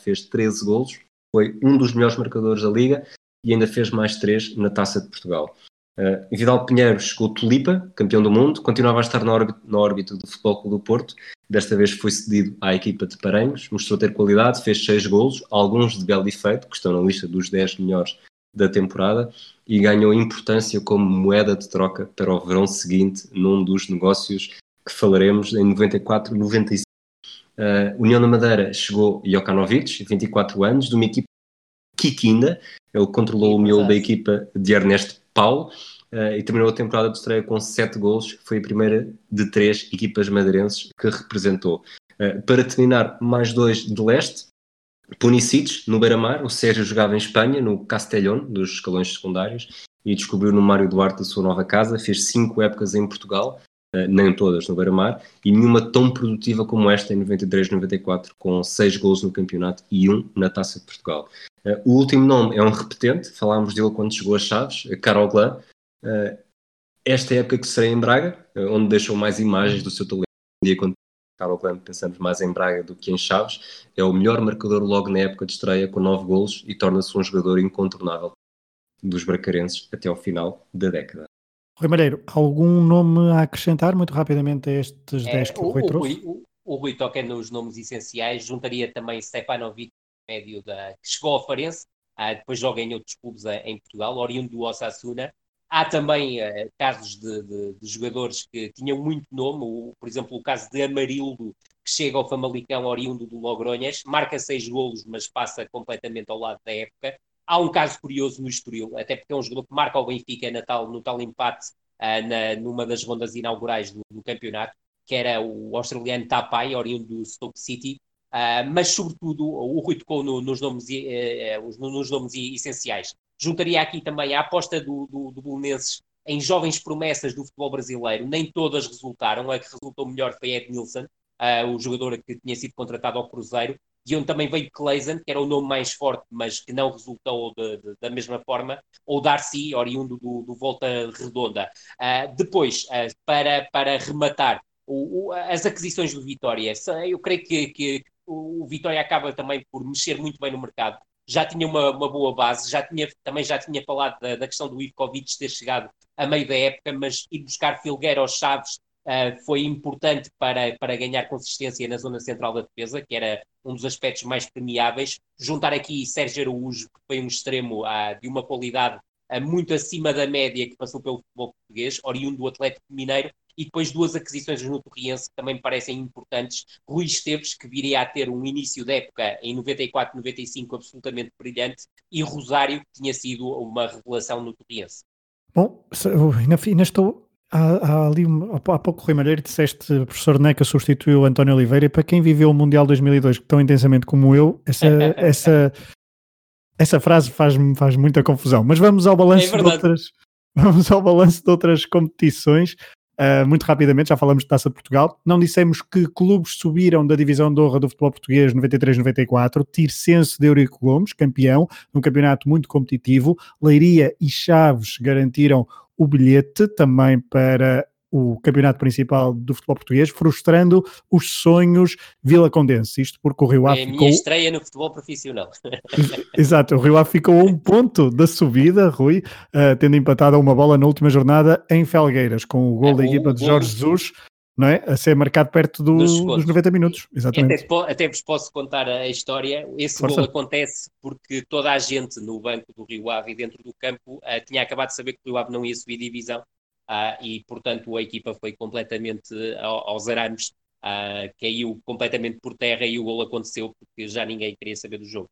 Fez 13 golos, foi um dos melhores marcadores da Liga e ainda fez mais três na Taça de Portugal. Uh, Vidal Pinheiro chegou Tulipa, campeão do mundo, continuava a estar na órbita, na órbita do Futebol Clube do Porto, desta vez foi cedido à equipa de Paranhos, mostrou ter qualidade, fez seis golos, alguns de belo efeito, que estão na lista dos 10 melhores da temporada, e ganhou importância como moeda de troca para o verão seguinte, num dos negócios que falaremos em 94-95. Uh, União da Madeira chegou Jokanovic, 24 anos, de uma equipa Kikinda, ele controlou o miolo da equipa de Ernesto Paulo uh, e terminou a temporada de estreia com 7 gols, foi a primeira de três equipas madeirenses que representou. Uh, para terminar, mais dois de leste, Punicic, no Beira-Mar, o Sérgio jogava em Espanha, no Castellón, dos escalões secundários, e descobriu no Mário Duarte a sua nova casa, fez cinco épocas em Portugal, uh, nem todas no Beira-Mar, e nenhuma tão produtiva como esta em 93-94, com seis gols no campeonato e um na Taça de Portugal. Uh, o último nome é um repetente, falámos dele quando chegou a Chaves, Carol Glan. Esta é época que será em Braga, onde deixou mais imagens do seu talento. Um dia quando Carol Glan pensamos mais em Braga do que em Chaves, é o melhor marcador logo na época de estreia, com nove golos, e torna-se um jogador incontornável dos bracarenses até ao final da década. Rui Malheiro, algum nome a acrescentar muito rapidamente a estes 10 é, que o, Rui o, trouxe? O, o, o Rui toca nos nomes essenciais, juntaria também Stefanovic, médio da, que chegou ao Farense, ah, depois joga em outros clubes ah, em Portugal, oriundo do Osasuna. Há também ah, casos de, de, de, jogadores que tinham muito nome, o, por exemplo, o caso de Amarildo, que chega ao Famalicão, oriundo do Logronhas, marca seis golos, mas passa completamente ao lado da época. Há um caso curioso no Estoril, até porque é um jogador que marca o Benfica na tal, no tal empate uh, na, numa das rondas inaugurais do, do, campeonato, que era o australiano Tapai, oriundo do Stoke City, uh, mas sobretudo o Rui tocou no, nos, nomes, uh, nos nomes essenciais. Juntaria aqui também a aposta do, do, do Belenenses em jovens promessas do futebol brasileiro, nem todas resultaram, a que resultou melhor foi Ed Nilsson, uh, o jogador que tinha sido contratado ao Cruzeiro, de onde também veio Clayson, que era o nome mais forte, mas que não resultou de, de, da mesma forma, ou Darcy, oriundo do, do Volta Redonda. Uh, depois, uh, para, para rematar, o, o, as aquisições do Vitória, eu creio que, que o Vitória acaba também por mexer muito bem no mercado. Já tinha uma, uma boa base, já tinha, também já tinha falado da, da questão do Ivkovic ter chegado a meio da época, mas ir buscar Filgueira aos Chaves uh, foi importante para, para ganhar consistência na zona central da defesa, que era um dos aspectos mais premiáveis. Juntar aqui Sérgio Araújo, que foi um extremo uh, de uma qualidade muito acima da média que passou pelo futebol português, oriundo do Atlético Mineiro, e depois duas aquisições no Torriense que também me parecem importantes. Rui Esteves, que viria a ter um início de época em 94, 95 absolutamente brilhante, e Rosário, que tinha sido uma revelação no Torriense. Bom, ainda, ainda estou Há, há, ali, há pouco, Rui Malheiro, disseste professor Neca substituiu António Oliveira e para quem viveu o Mundial 2002 tão intensamente como eu, essa, essa, essa frase faz-me faz muita confusão. Mas vamos ao balanço é de outras vamos ao balanço de outras competições. Uh, muito rapidamente, já falamos de Taça de Portugal. Não dissemos que clubes subiram da divisão de honra do futebol português 93-94. Tircense de Eurico Gomes, campeão, num campeonato muito competitivo. Leiria e Chaves garantiram o bilhete também para o campeonato principal do futebol português, frustrando os sonhos Vila Condense. Isto porque o Rio Ave. É a minha estreia no futebol profissional. Exato, o Rio Ave ficou a um ponto da subida, Rui, uh, tendo empatado uma bola na última jornada em Felgueiras, com o gol é, da equipa de Jorge Jesus. Não é? A ser marcado perto do, dos 90 minutos. Exatamente. Até, até, vos posso contar a história. Esse Força. gol acontece porque toda a gente no banco do Rio Ave e dentro do campo uh, tinha acabado de saber que o Rio Ave não ia subir divisão uh, e, portanto, a equipa foi completamente ao, aos arames, uh, caiu completamente por terra e o gol aconteceu porque já ninguém queria saber do jogo.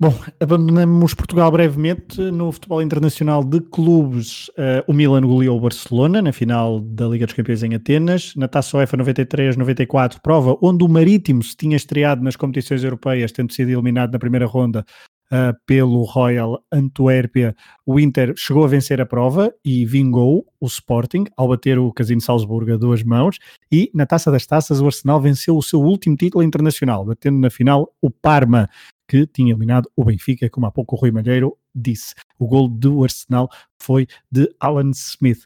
Bom, abandonamos Portugal brevemente. No futebol internacional de clubes, uh, o Milan goleou o Barcelona na final da Liga dos Campeões em Atenas. Na Taça UEFA 93-94, prova onde o Marítimo se tinha estreado nas competições europeias, tendo sido eliminado na primeira ronda uh, pelo Royal Antuérpia, o Inter chegou a vencer a prova e vingou o Sporting ao bater o Casino Salzburgo a duas mãos. E na Taça das Taças, o Arsenal venceu o seu último título internacional, batendo na final o Parma, que tinha eliminado o Benfica, como há pouco o Rui Malheiro disse. O gol do Arsenal foi de Alan Smith.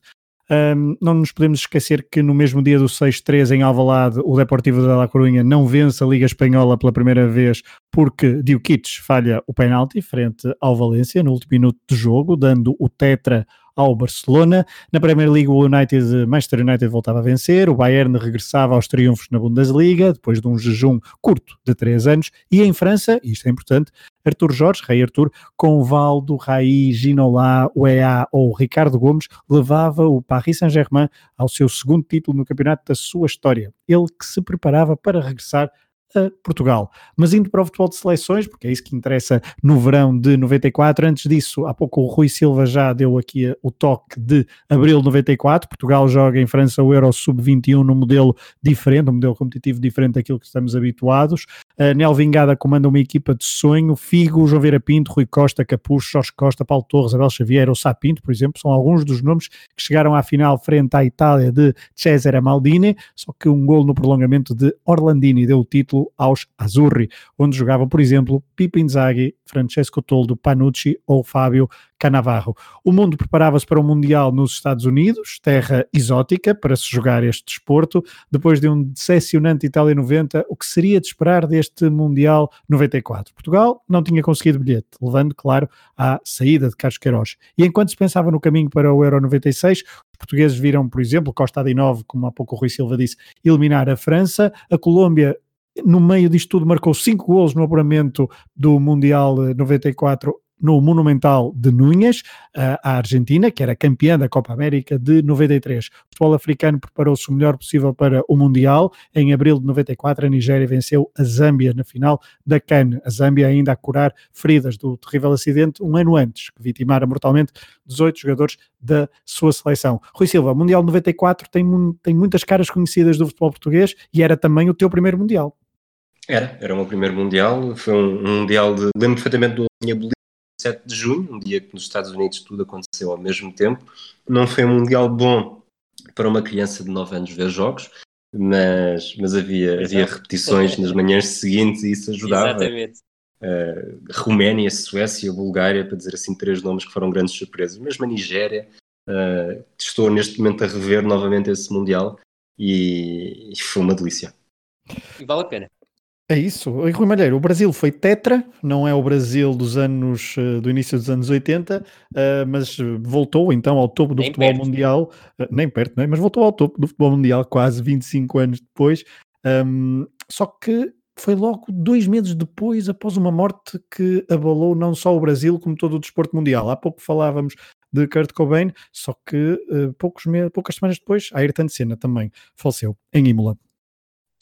Um, não nos podemos esquecer que no mesmo dia do 6-3 em Alvalade, o Deportivo da La Coruña não vence a Liga Espanhola pela primeira vez porque Diukic falha o penalti frente ao Valência no último minuto do jogo, dando o tetra ao Barcelona. Na Premier League, o United, Manchester United voltava a vencer, o Bayern regressava aos triunfos na Bundesliga, depois de um jejum curto de três anos, e em França, isto é importante, Arthur Jorge, Rei Arthur, com Valdo, Raí, Ginola, UEA ou Ricardo Gomes, levava o Paris Saint-Germain ao seu segundo título no campeonato da sua história. Ele que se preparava para regressar a Portugal. Mas indo para o futebol de seleções, porque é isso que interessa no verão de 94, antes disso, há pouco o Rui Silva já deu aqui o toque de abril de 94, Portugal joga em França o Euro Sub-21 num modelo diferente, um modelo competitivo diferente daquilo que estamos habituados. A Nel Vingada comanda uma equipa de sonho, Figo, João Vera Pinto, Rui Costa, Capucho, Jorge Costa, Paulo Torres, Abel Xavier ou Sapinto, por exemplo, são alguns dos nomes que chegaram à final frente à Itália de Cesare Maldini, só que um gol no prolongamento de Orlandini deu o título aos Azzurri, onde jogavam, por exemplo, Pipo Inzaghi, Francesco Toldo, Panucci ou Fábio Canavarro. O mundo preparava-se para o Mundial nos Estados Unidos, terra exótica para se jogar este desporto, depois de um decepcionante Itália 90, o que seria de esperar deste Mundial 94? Portugal não tinha conseguido bilhete, levando, claro, à saída de Carlos Queiroz. E enquanto se pensava no caminho para o Euro 96, os portugueses viram, por exemplo, Costa Adinove, como há pouco o Rui Silva disse, eliminar a França, a Colômbia no meio disto tudo marcou cinco golos no apuramento do Mundial 94 no Monumental de Núñez, a Argentina, que era campeã da Copa América de 93. O futebol africano preparou-se o melhor possível para o Mundial. Em abril de 94, a Nigéria venceu a Zâmbia na final da CAN. A Zâmbia ainda a curar feridas do terrível acidente um ano antes, que vitimara mortalmente 18 jogadores da sua seleção. Rui Silva, Mundial 94 tem, tem muitas caras conhecidas do futebol português e era também o teu primeiro Mundial. Era, era o meu primeiro Mundial. Foi um, um Mundial de. Lembro perfeitamente do minha 7 de junho, um dia que nos Estados Unidos tudo aconteceu ao mesmo tempo. Não foi um Mundial bom para uma criança de 9 anos ver jogos, mas, mas havia, havia repetições nas manhãs seguintes e isso ajudava. Exatamente. Uh, Roménia, Suécia, Bulgária, para dizer assim três nomes que foram grandes surpresas. Mesmo a Nigéria, uh, estou neste momento a rever novamente esse Mundial e, e foi uma delícia. E vale a pena. É isso. Rui Malheiro, o Brasil foi tetra, não é o Brasil dos anos eh, do início dos anos 80, uh, mas voltou então ao topo do nem futebol perto. mundial, uh, nem perto, é? mas voltou ao topo do futebol mundial quase 25 anos depois. Um, só que foi logo dois meses depois, após uma morte que abalou não só o Brasil, como todo o desporto mundial. Há pouco falávamos de Kurt Cobain, só que poucos poucas semanas depois, a Ayrton Senna também faleceu em Imola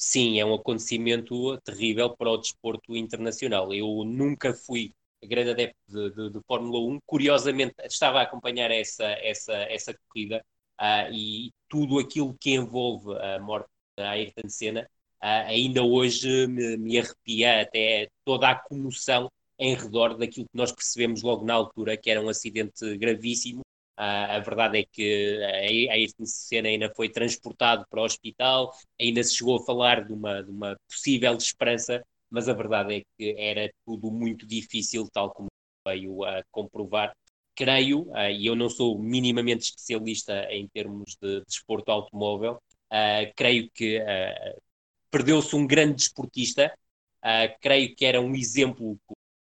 sim, é um acontecimento terrível para o desporto internacional. Eu nunca fui grande adepto de, de, de, Fórmula 1, curiosamente estava a acompanhar essa, essa, essa corrida uh, e tudo aquilo que envolve a morte da Ayrton Senna uh, ainda hoje me, me arrepia até toda a comoção em redor daquilo que nós percebemos logo na altura, que era um acidente gravíssimo a verdade é que a Ayrton Senna ainda foi transportado para o hospital, ainda se chegou a falar de uma, de uma possível esperança, mas a verdade é que era tudo muito difícil, tal como veio a comprovar. Creio, uh, e eu não sou minimamente especialista em termos de desporto automóvel, uh, creio que perdeu-se um grande desportista, creio que era um exemplo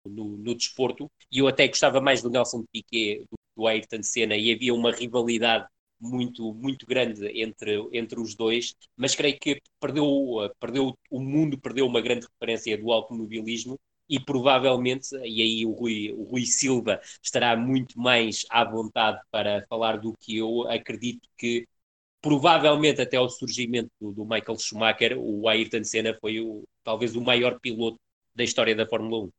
no, no desporto, e eu até gostava mais do Nelson Piquet do Ayrton Senna e havia uma rivalidade muito, muito grande entre, entre os dois, mas creio que perdeu, perdeu, o mundo perdeu uma grande referência do automobilismo e provavelmente, e aí o Rui, o Rui Silva estará muito mais à vontade para falar do que eu, acredito que provavelmente até ao surgimento do, do Michael Schumacher, o Ayrton Senna foi o, talvez o maior piloto da história da Fórmula 1.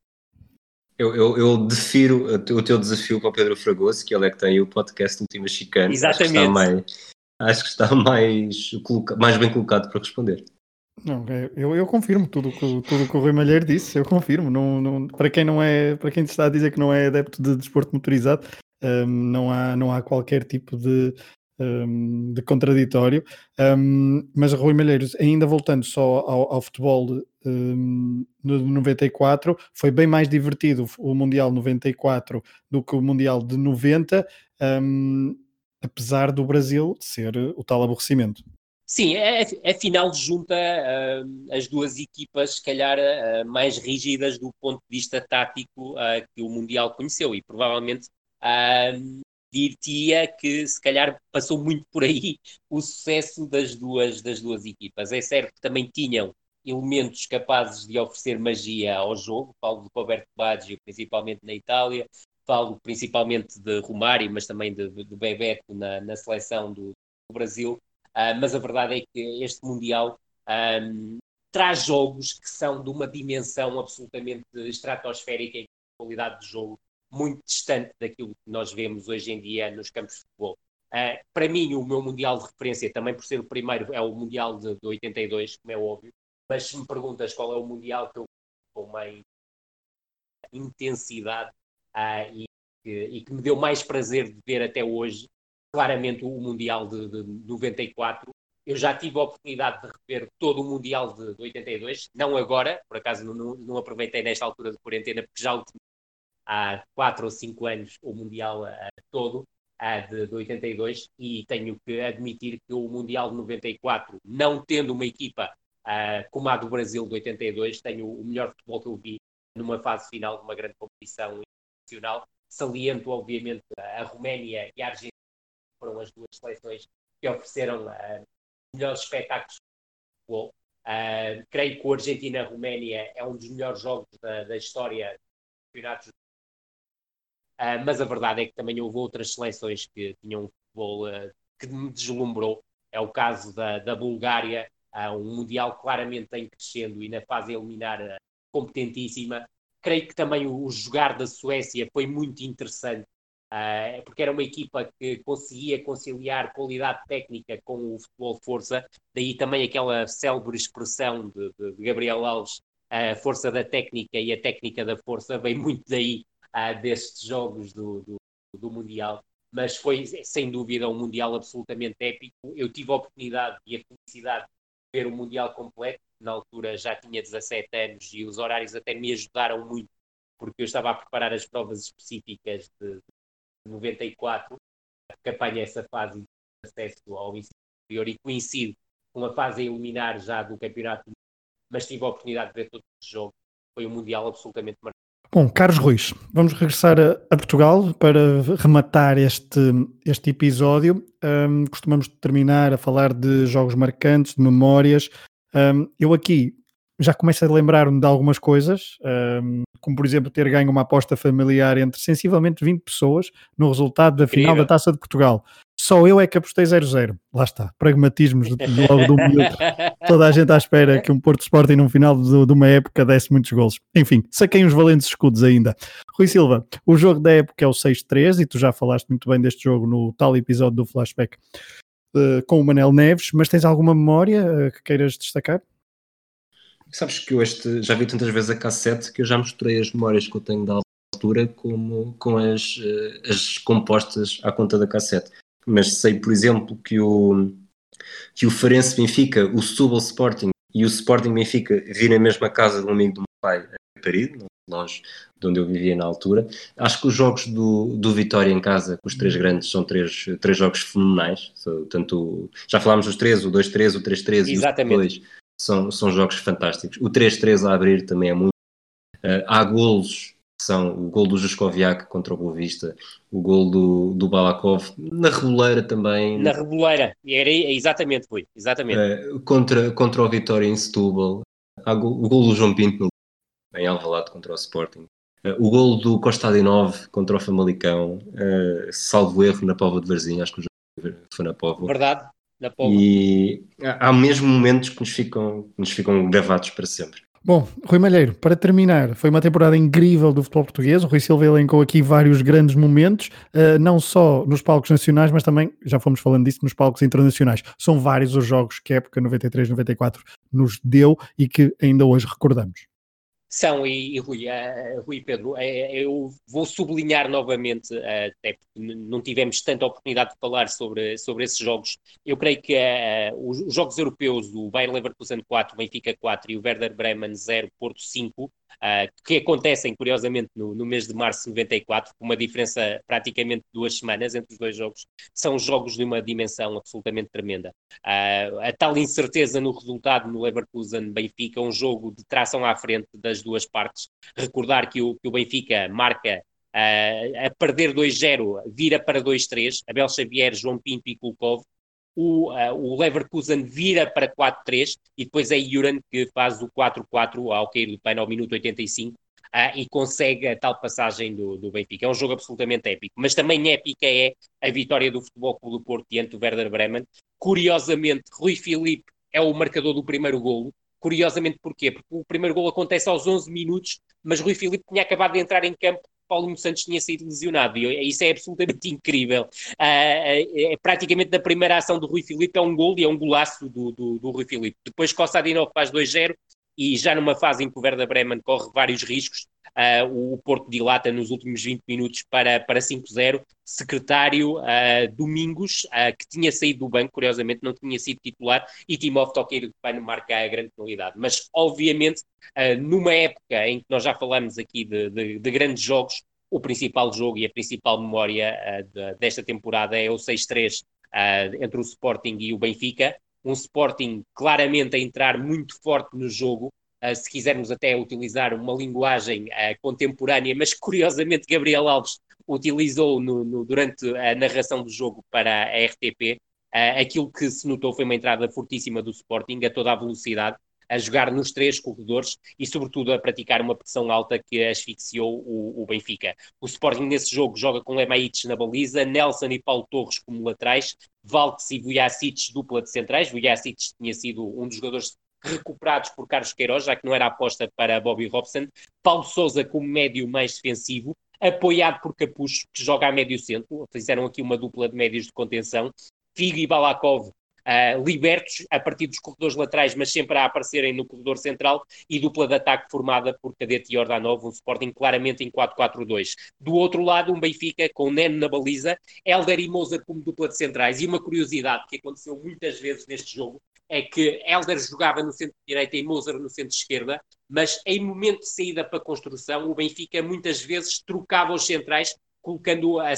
Eu, eu, eu, defiro o teu desafio para o Pedro Fragoso, que ele é que tem o podcast Última Chicane. Exatamente. Acho que está mais, acho que está mais, mais bem colocado para responder. Não, eu, eu confirmo tudo que, tudo que o Rui Malheiro disse, eu confirmo. Não, não, para quem não é, para quem está a dizer que não é adepto de desporto motorizado, um, não, há, não há qualquer tipo de, um, de contraditório. Um, mas Rui Malheiros, ainda voltando só ao, ao futebol um, no 94, foi bem mais divertido o Mundial 94 do que o Mundial de 90, apesar do Brasil ser o tal aborrecimento. Sim, é, é, afinal junta uh, as duas equipas, se calhar, uh, mais rígidas do ponto de vista tático uh, que o Mundial conheceu e provavelmente dir-te-ia que se calhar passou muito por aí o sucesso das duas, das duas equipas. É certo que também tinham elementos capazes de oferecer magia ao jogo, falo do Roberto Baggio, principalmente na Itália, falo principalmente de Romário, mas também de Bebeto na, na seleção do, do Brasil, uh, mas a verdade é que este Mundial um, traz jogos que são de uma dimensão absolutamente estratosférica em qualidade de jogo, muito distante daquilo que nós vemos hoje em dia nos campos de futebol. Uh, para mim, o meu Mundial de referência, também por ser o primeiro, é o Mundial de, de 82, como é óbvio, mas se me perguntas qual é o Mundial que eu com mais intensidade uh, e, que, e, que, me deu mais prazer de ver até hoje, claramente o Mundial de, de 94. Eu já tive a oportunidade de rever todo o Mundial de, de 82, não agora, por acaso não, não, aproveitei nesta altura de quarentena, porque já o há 4 ou 5 anos o Mundial uh, todo de, de 82 e tenho que admitir que o Mundial de 94, não tendo uma equipa uh, como a do Brasil de 82, tenho o melhor futebol que eu vi numa fase final de uma grande competição internacional. Saliento, obviamente, a Roménia e a Argentina foram as duas seleções que ofereceram uh, melhores espetáculos de futebol. Uh, creio que o Argentina-Roménia é um dos melhores jogos da, da história dos campeonatos Uh, mas a verdade é que também houve outras seleções que tinham um futebol uh, que me deslumbrou. É o caso da, da Bulgária, uh, um Mundial claramente em crescendo e na fase eliminar competentíssima. Creio que também o, o, jogar da Suécia foi muito interessante, porque era uma equipa que conseguia conciliar qualidade técnica com o futebol força. Daí também aquela célebre expressão de, de, de Gabriel Alves, a força da técnica e a técnica da força, vem muito daí destes jogos do, do, do, Mundial, mas foi sem dúvida um Mundial absolutamente épico. Eu tive a oportunidade e a felicidade de ver o Mundial completo, na altura já tinha 17 anos e os horários até me ajudaram muito, porque eu estava a preparar as provas específicas de, de 94, que apanha essa fase de acesso ao ensino superior e coincide com a fase a eliminar já do campeonato, mas tive a oportunidade de ver todo o jogo. Foi um Mundial absolutamente marcante. Bom, Carlos Ruiz, vamos regressar a, a Portugal para rematar este, este episódio. Um, costumamos terminar a falar de jogos marcantes, de memórias. Um, eu aqui já começo a lembrar-me de algumas coisas, um, como por exemplo ter ganho uma aposta familiar entre sensivelmente 20 pessoas no resultado da final da Taça de Portugal. Só eu é que apostei 0-0. Lá está, pragmatismos logo do minuto. Toda a gente à espera que um Porto Sporting no final de, de, uma época desse muitos gols. Enfim, saquei uns valentes escudos ainda. Rui Silva, o jogo da época é o 6-3 e tu já falaste muito bem deste jogo no tal episódio do Flashback uh, com o Manel Neves, mas tens alguma memória uh, que queiras destacar? Sabes que eu este, já vi tantas vezes a cassete que eu já mostrei as memórias que eu tenho da altura como, com as, eh, as compostas à conta da cassete. Mas sei, por exemplo, que o, que o Farense Benfica, o Setúbal Sporting e o Sporting Benfica vi na mesma casa de um amigo do meu pai, em Paris, longe de onde eu vivia na altura. Acho que os jogos do, do Vitória em casa, com os três grandes, são três, três jogos fenomenais. Tanto, já falámos dos três, o 2-3, o 3-3 e o 2 são, são jogos fantásticos. O 3-3 a abrir também é muito. Uh, há golos, são o gol do Juskoviak contra o Boa Vista, o gol do, do Balakov, na Reboleira também. Na Reboleira, era, exatamente, foi, exatamente. Uh, contra, contra o Vitória em Setúbal, gol, o gol do João Pinto em Alvalade contra o Sporting. Uh, o gol do Costa Nove contra o Famalicão, salvo erro na Pova de Varzim, acho que o jogo foi na Pova. Verdade, e há mesmo momentos que nos ficam, que nos ficam gravados para sempre. Bom, Rui Malheiro, para terminar, foi uma temporada incrível do futebol português. O Rui Silva elencou aqui vários grandes momentos, uh, não só nos palcos nacionais, mas também, já fomos falando disso, nos palcos internacionais. São vários os jogos que a época 93-94 nos deu e que ainda hoje recordamos. São, e, e Rui, uh, Rui Pedro, uh, eu vou sublinhar novamente, uh, até porque não tivemos tanta oportunidade de falar sobre, sobre esses jogos. Eu creio que os, os, jogos europeus, o Bayer Leverkusen 4, Benfica 4 e o Werder Bremen 0, Porto 5, uh, que acontecem, curiosamente, no, no, mês de março de 94, com uma diferença praticamente de duas semanas entre os dois jogos, são jogos de uma dimensão absolutamente tremenda. Uh, a tal incerteza no resultado no Leverkusen-Benfica, um jogo de tração à frente das duas partes. Recordar que o, que o Benfica marca Uh, a perder 2-0, vira para 2-3, Abel Xavier, João Pinto e Kulkov, o, uh, o Leverkusen vira para 4-3 e depois é Juran que faz o 4-4 ao cair do pano ao minuto 85 uh, ah, e consegue a tal passagem do, do Benfica. É um jogo absolutamente épico, mas também épica é a vitória do Futebol Clube do Porto diante do Werder Bremen. Curiosamente, Rui Filipe é o marcador do primeiro golo, Curiosamente, porquê? Porque o primeiro gol acontece aos 11 minutos, mas Rui Filipe tinha acabado de entrar em campo Paulo Santos tinha sido lesionado e isso é absolutamente incrível. Uh, é, é, praticamente na primeira ação do Rui Filipe é um gol e é um golaço do, do, do Rui Filipe. Depois Kossadinov faz 2-0 e já numa fase em que o Werder Bremen corre vários riscos, uh, o Porto dilata nos últimos 20 minutos para, para 5-0. Secretário uh, Domingos, uh, que tinha saído do banco, curiosamente não tinha sido titular, e Timóteo Toqueiro de Pano marca a grande penalidade. Mas, obviamente, numa época em que nós já falamos aqui de, de, de grandes jogos, o principal jogo e a principal memória de, desta temporada é o 6-3 entre o Sporting e o Benfica um Sporting claramente a entrar muito forte no jogo, se quisermos até utilizar uma linguagem uh, contemporânea, mas curiosamente Gabriel Alves utilizou no, no, durante a narração do jogo para a RTP. Ah, aquilo que se notou foi uma entrada fortíssima do Sporting a toda a velocidade, a jogar nos três corredores e, sobretudo, a praticar uma pressão alta que asfixiou o, o Benfica. O Sporting, nesse jogo, joga com Lemaites na baliza, Nelson e Paulo Torres como laterais, Valks e Vujacic dupla de centrais. Vujacic tinha sido um dos jogadores recuperados por Carlos Queiroz, já que não era aposta para Bobby Robson. Paulo Souza como médio mais defensivo, apoiado por Capucho, que joga a médio centro. Fizeram aqui uma dupla de médios de contenção. Figo e Balakov uh, libertos a partir dos corredores laterais, mas sempre a aparecerem no corredor central, e dupla de ataque formada por Cadete e Ordanov, um Sporting claramente em 4-4-2. Do outro lado, um Benfica com Neno na baliza, Helder e Moser como dupla de centrais, e uma curiosidade que aconteceu muitas vezes neste jogo, é que Helder jogava no centro-direita e Moser no centro-esquerda, mas em momento de saída para construção, o Benfica muitas vezes trocava os centrais colocando a,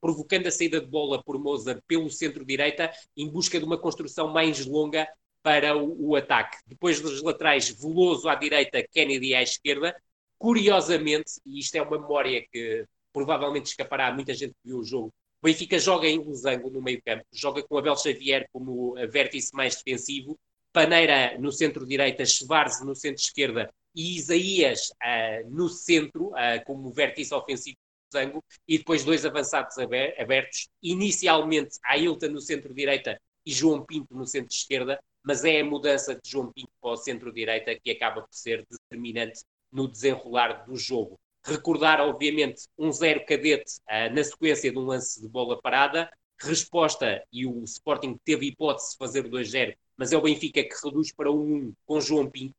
provocando a saída de bola por Mozart pelo centro-direita em busca de uma construção mais longa para o, o, ataque. Depois dos laterais, Veloso à direita, Kennedy à esquerda. Curiosamente, e isto é uma memória que provavelmente escapará a muita gente que viu o jogo, o Benfica joga em losango no meio campo, joga com Abel Xavier como vértice mais defensivo, Paneira no centro-direita, Schwarz no centro-esquerda e Isaías uh, no centro, uh, como vértice ofensivo Zango, e depois dois avançados abertos, inicialmente Ailton no centro-direita e João Pinto no centro-esquerda, mas é a mudança de João Pinto para o centro-direita que acaba por ser determinante no desenrolar do jogo. Recordar, obviamente, um zero cadete uh, na sequência de um lance de bola parada, resposta, e o Sporting teve hipótese de fazer o 2-0, mas é o Benfica que reduz para o 1 com João Pinto.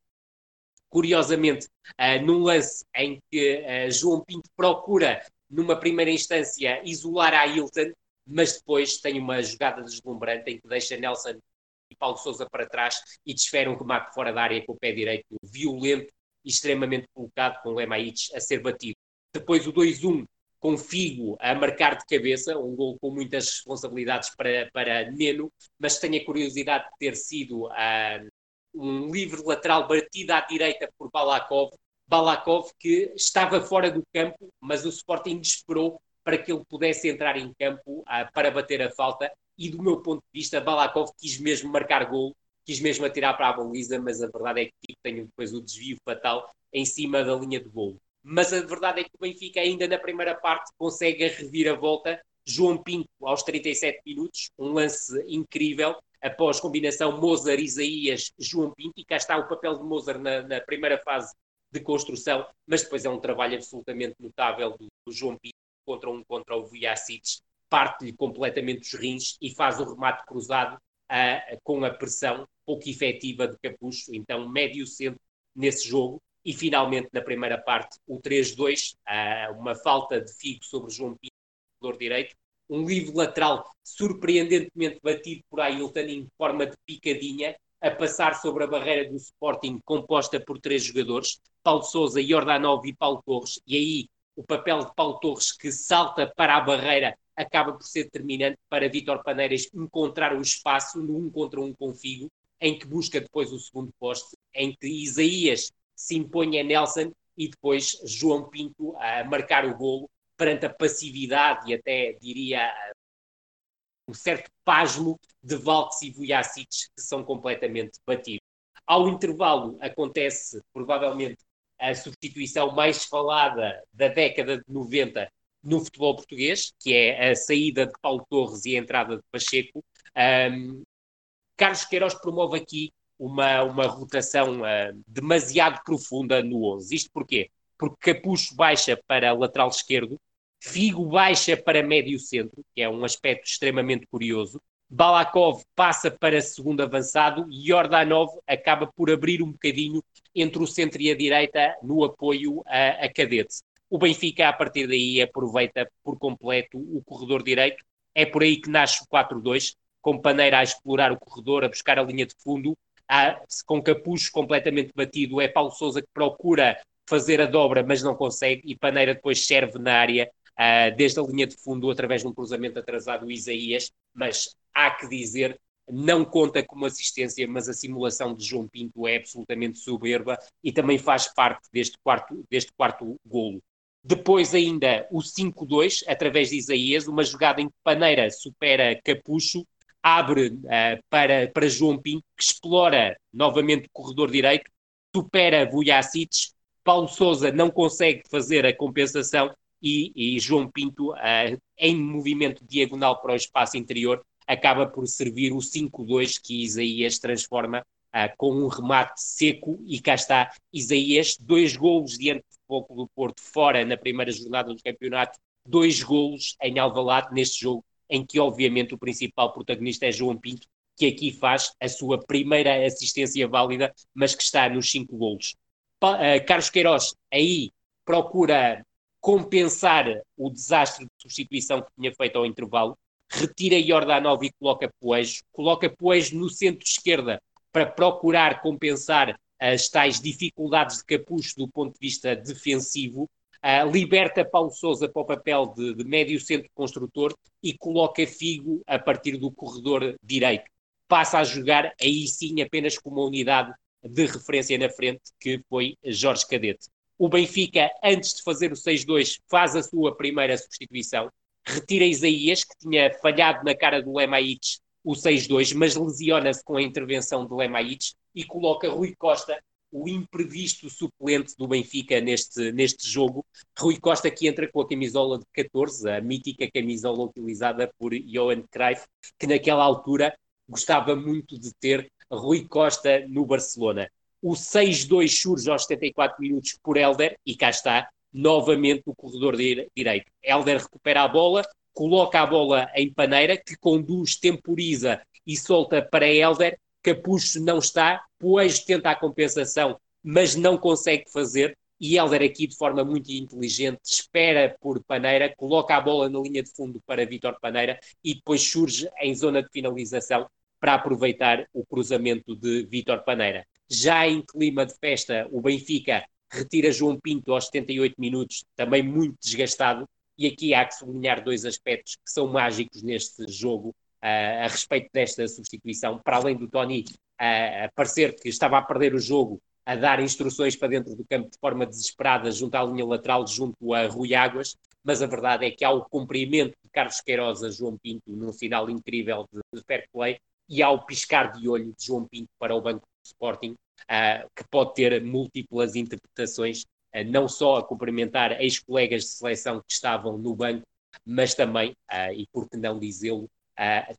Curiosamente, uh, num lance em que uh, João Pinto procura numa primeira instância, isolar a Hilton, mas depois tem uma jogada deslumbrante em que deixa Nelson e Paulo Souza para trás e desfere um remate fora da área com o pé direito violento extremamente colocado com o Lemaites a ser batido. Depois o 2-1 com Figo a marcar de cabeça, um gol com muitas responsabilidades para, para Neno, mas tenho a curiosidade de ter sido uh, um livre lateral batido à direita por Balakov, Balakov, que estava fora do campo, mas o Sporting esperou para que ele pudesse entrar em campo uh, para bater a falta. E do meu ponto de vista, Balakov quis mesmo marcar gol, quis mesmo atirar para a baliza, mas a verdade é que tem depois o desvio fatal em cima da linha de gol. Mas a verdade é que o Benfica, ainda na primeira parte, consegue a reviravolta. João Pinto, aos 37 minutos, um lance incrível, após combinação Mozart-Isaías, João Pinto, e cá está o papel de Mozart na, na primeira fase de construção, mas depois é um trabalho absolutamente notável do, do João Pinto contra um contra o Vujacic, parte-lhe completamente os rins e faz o remate cruzado uh, com a pressão pouco efetiva de Capucho, então médio centro nesse jogo, e finalmente na primeira parte o 3-2, uh, ah, uma falta de Figo sobre João Pinto, jogador direito, um livre lateral surpreendentemente batido por Ailton em forma de picadinha, a passar sobre a barreira do Sporting composta por três jogadores, Paulo Souza, Jordanov e Paulo Torres, e aí o papel de Paulo Torres que salta para a barreira acaba por ser determinante para Vítor Paneiras encontrar o espaço no um contra um com Figo, em que busca depois o segundo poste, em que Isaías se impõe a Nelson e depois João Pinto a marcar o golo perante a passividade e até diria um certo pasmo de Valks e Vujacic que são completamente batidos. Ao intervalo acontece provavelmente a substituição mais falada da década de 90 no futebol português, que é a saída de Paulo Torres e a entrada de Pacheco. Um, Carlos Queiroz promove aqui uma, uma rotação uh, demasiado profunda no 11. Isto porquê? Porque Capucho baixa para lateral esquerdo, Figo baixa para médio centro, que é um aspecto extremamente curioso, Balakov passa para segundo avançado e Jordanov acaba por abrir um bocadinho entre o centro e a direita no apoio a, a Cadete. O Benfica, a partir daí, aproveita por completo o corredor direito. É por aí que nasce o 4-2, com Paneira a explorar o corredor, a buscar a linha de fundo. Há, com Capucho completamente batido, é Paulo Souza que procura fazer a dobra, mas não consegue, e Paneira depois serve na área, uh, desde a linha de fundo, através de um cruzamento atrasado, Isaías, mas há que dizer, não conta como assistência, mas a simulação de João Pinto é absolutamente soberba e também faz parte deste quarto, deste quarto golo. Depois ainda o 5-2, através de Isaías, uma jogada em que Paneira supera Capucho, abre uh, para, para João Pinto, que explora novamente o corredor direito, supera Vujacic, Paulo Souza não consegue fazer a compensação e, e João Pinto, uh, em movimento diagonal para o espaço interior, acaba por servir o 5-2 que Isaías transforma uh, com um remate seco e cá está Isaías, dois golos diante do Futebol do Porto fora na primeira jornada do campeonato, dois golos em Alvalade neste jogo em que obviamente o principal protagonista é João Pinto, que aqui faz a sua primeira assistência válida, mas que está nos cinco golos. Uh, Carlos Queiroz aí procura compensar o desastre de substituição que tinha feito ao intervalo, retira Jordanov e coloca Poejo, coloca Poejo no centro-esquerda para procurar compensar as tais dificuldades de Capucho do ponto de vista defensivo, uh, liberta Paulo Souza para o papel de, de médio centro construtor e coloca Figo a partir do corredor direito. Passa a jogar aí sim apenas com uma unidade de referência na frente, que foi Jorge Cadete. O Benfica, antes de fazer o 6-2, faz a sua primeira substituição, retira Isaías, que tinha falhado na cara do Lemaites o 6-2, mas lesiona-se com a intervenção de Lemaites e coloca Rui Costa, o imprevisto suplente do Benfica neste, neste jogo. Rui Costa que entra com a camisola de 14, a mítica camisola utilizada por Johan Cruyff, que naquela altura gostava muito de ter Rui Costa no Barcelona. O 6-2 surge aos 74 minutos por Helder e cá está, novamente no corredor direito. Helder recupera a bola, coloca a bola em Paneira, que conduz, temporiza e solta para Helder. Capucho não está, pois tenta a compensação, mas não consegue fazer. E Helder aqui de forma muito inteligente espera por Paneira, coloca a bola na linha de fundo para Vitor Paneira e depois surge em zona de finalização para aproveitar o cruzamento de Vitor Paneira. Já em clima de festa, o Benfica retira João Pinto aos 78 minutos, também muito desgastado, e aqui há que sublinhar dois aspectos que são mágicos neste jogo a respeito desta substituição, para além do Tony uh, parecer que estava a perder o jogo, a dar instruções para dentro do campo de forma desesperada junto à linha lateral, junto a Rui Águas, mas a verdade é que há o cumprimento de Carlos Queiroz a João Pinto num final incrível de, de fair play e há o piscar de olho de João Pinto para o banco do Sporting, uh, que pode ter múltiplas interpretações, uh, não só a cumprimentar ex-colegas de seleção que estavam no banco, mas também, uh, e por que não dizê-lo,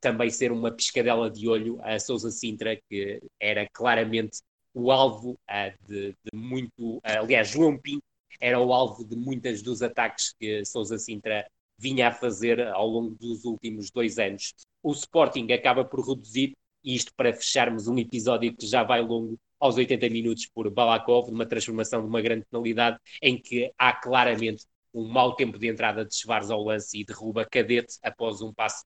também ser uma piscadela de olho a Sousa Sintra, que era claramente o alvo de, de, muito. aliás, João Pinto era o alvo de muitas dos ataques que Sousa Sintra vinha a fazer ao longo dos últimos dois anos o Sporting acaba por reduzir, isto para fecharmos um episódio que já vai longo, aos 80 minutos por Balakov, numa transformação de uma grande penalidade, em que há claramente um mau tempo de entrada de Schwarz ao lance e derruba Cadete após um passo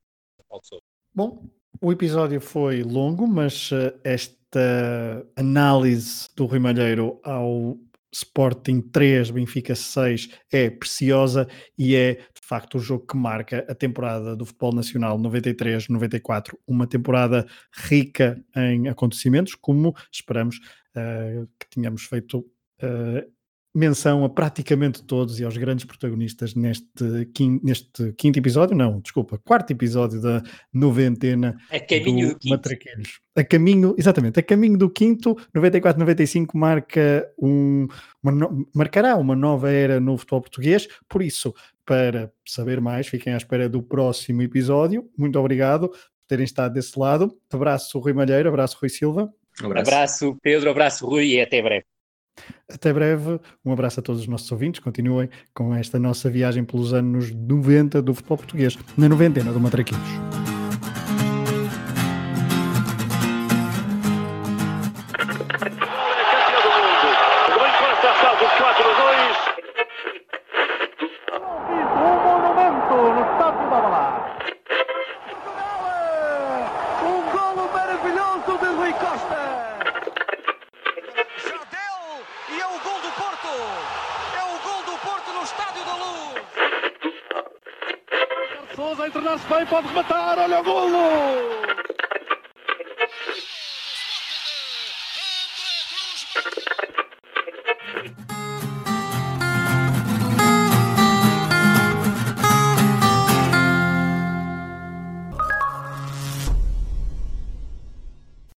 Bom, o episódio foi longo, mas uh, esta análise do Rui Malheiro ao Sporting 3, Benfica 6 é preciosa e é de facto o jogo que marca a temporada do futebol nacional 93-94, uma temporada rica em acontecimentos, como esperamos uh, que tínhamos feito uh, menção a praticamente todos e aos grandes protagonistas neste quinto, neste quinto episódio, não, desculpa, quarto episódio da noventena a caminho do, do Matraquilhos. A caminho, exatamente, a caminho do quinto, 94-95 marca um, uma, marcará uma nova era no futebol português, por isso, para saber mais, fiquem à espera do próximo episódio. Muito obrigado por terem estado desse lado. Abraço Rui Malheiro, abraço Rui Silva. Um abraço. abraço, Pedro, abraço, Rui, e até breve. Até breve, um abraço a todos os nossos ouvintes. Continuem com esta nossa viagem pelos anos 90 do futebol português, na noventena do Matraquilhos. Pode rematar. Olha o golo.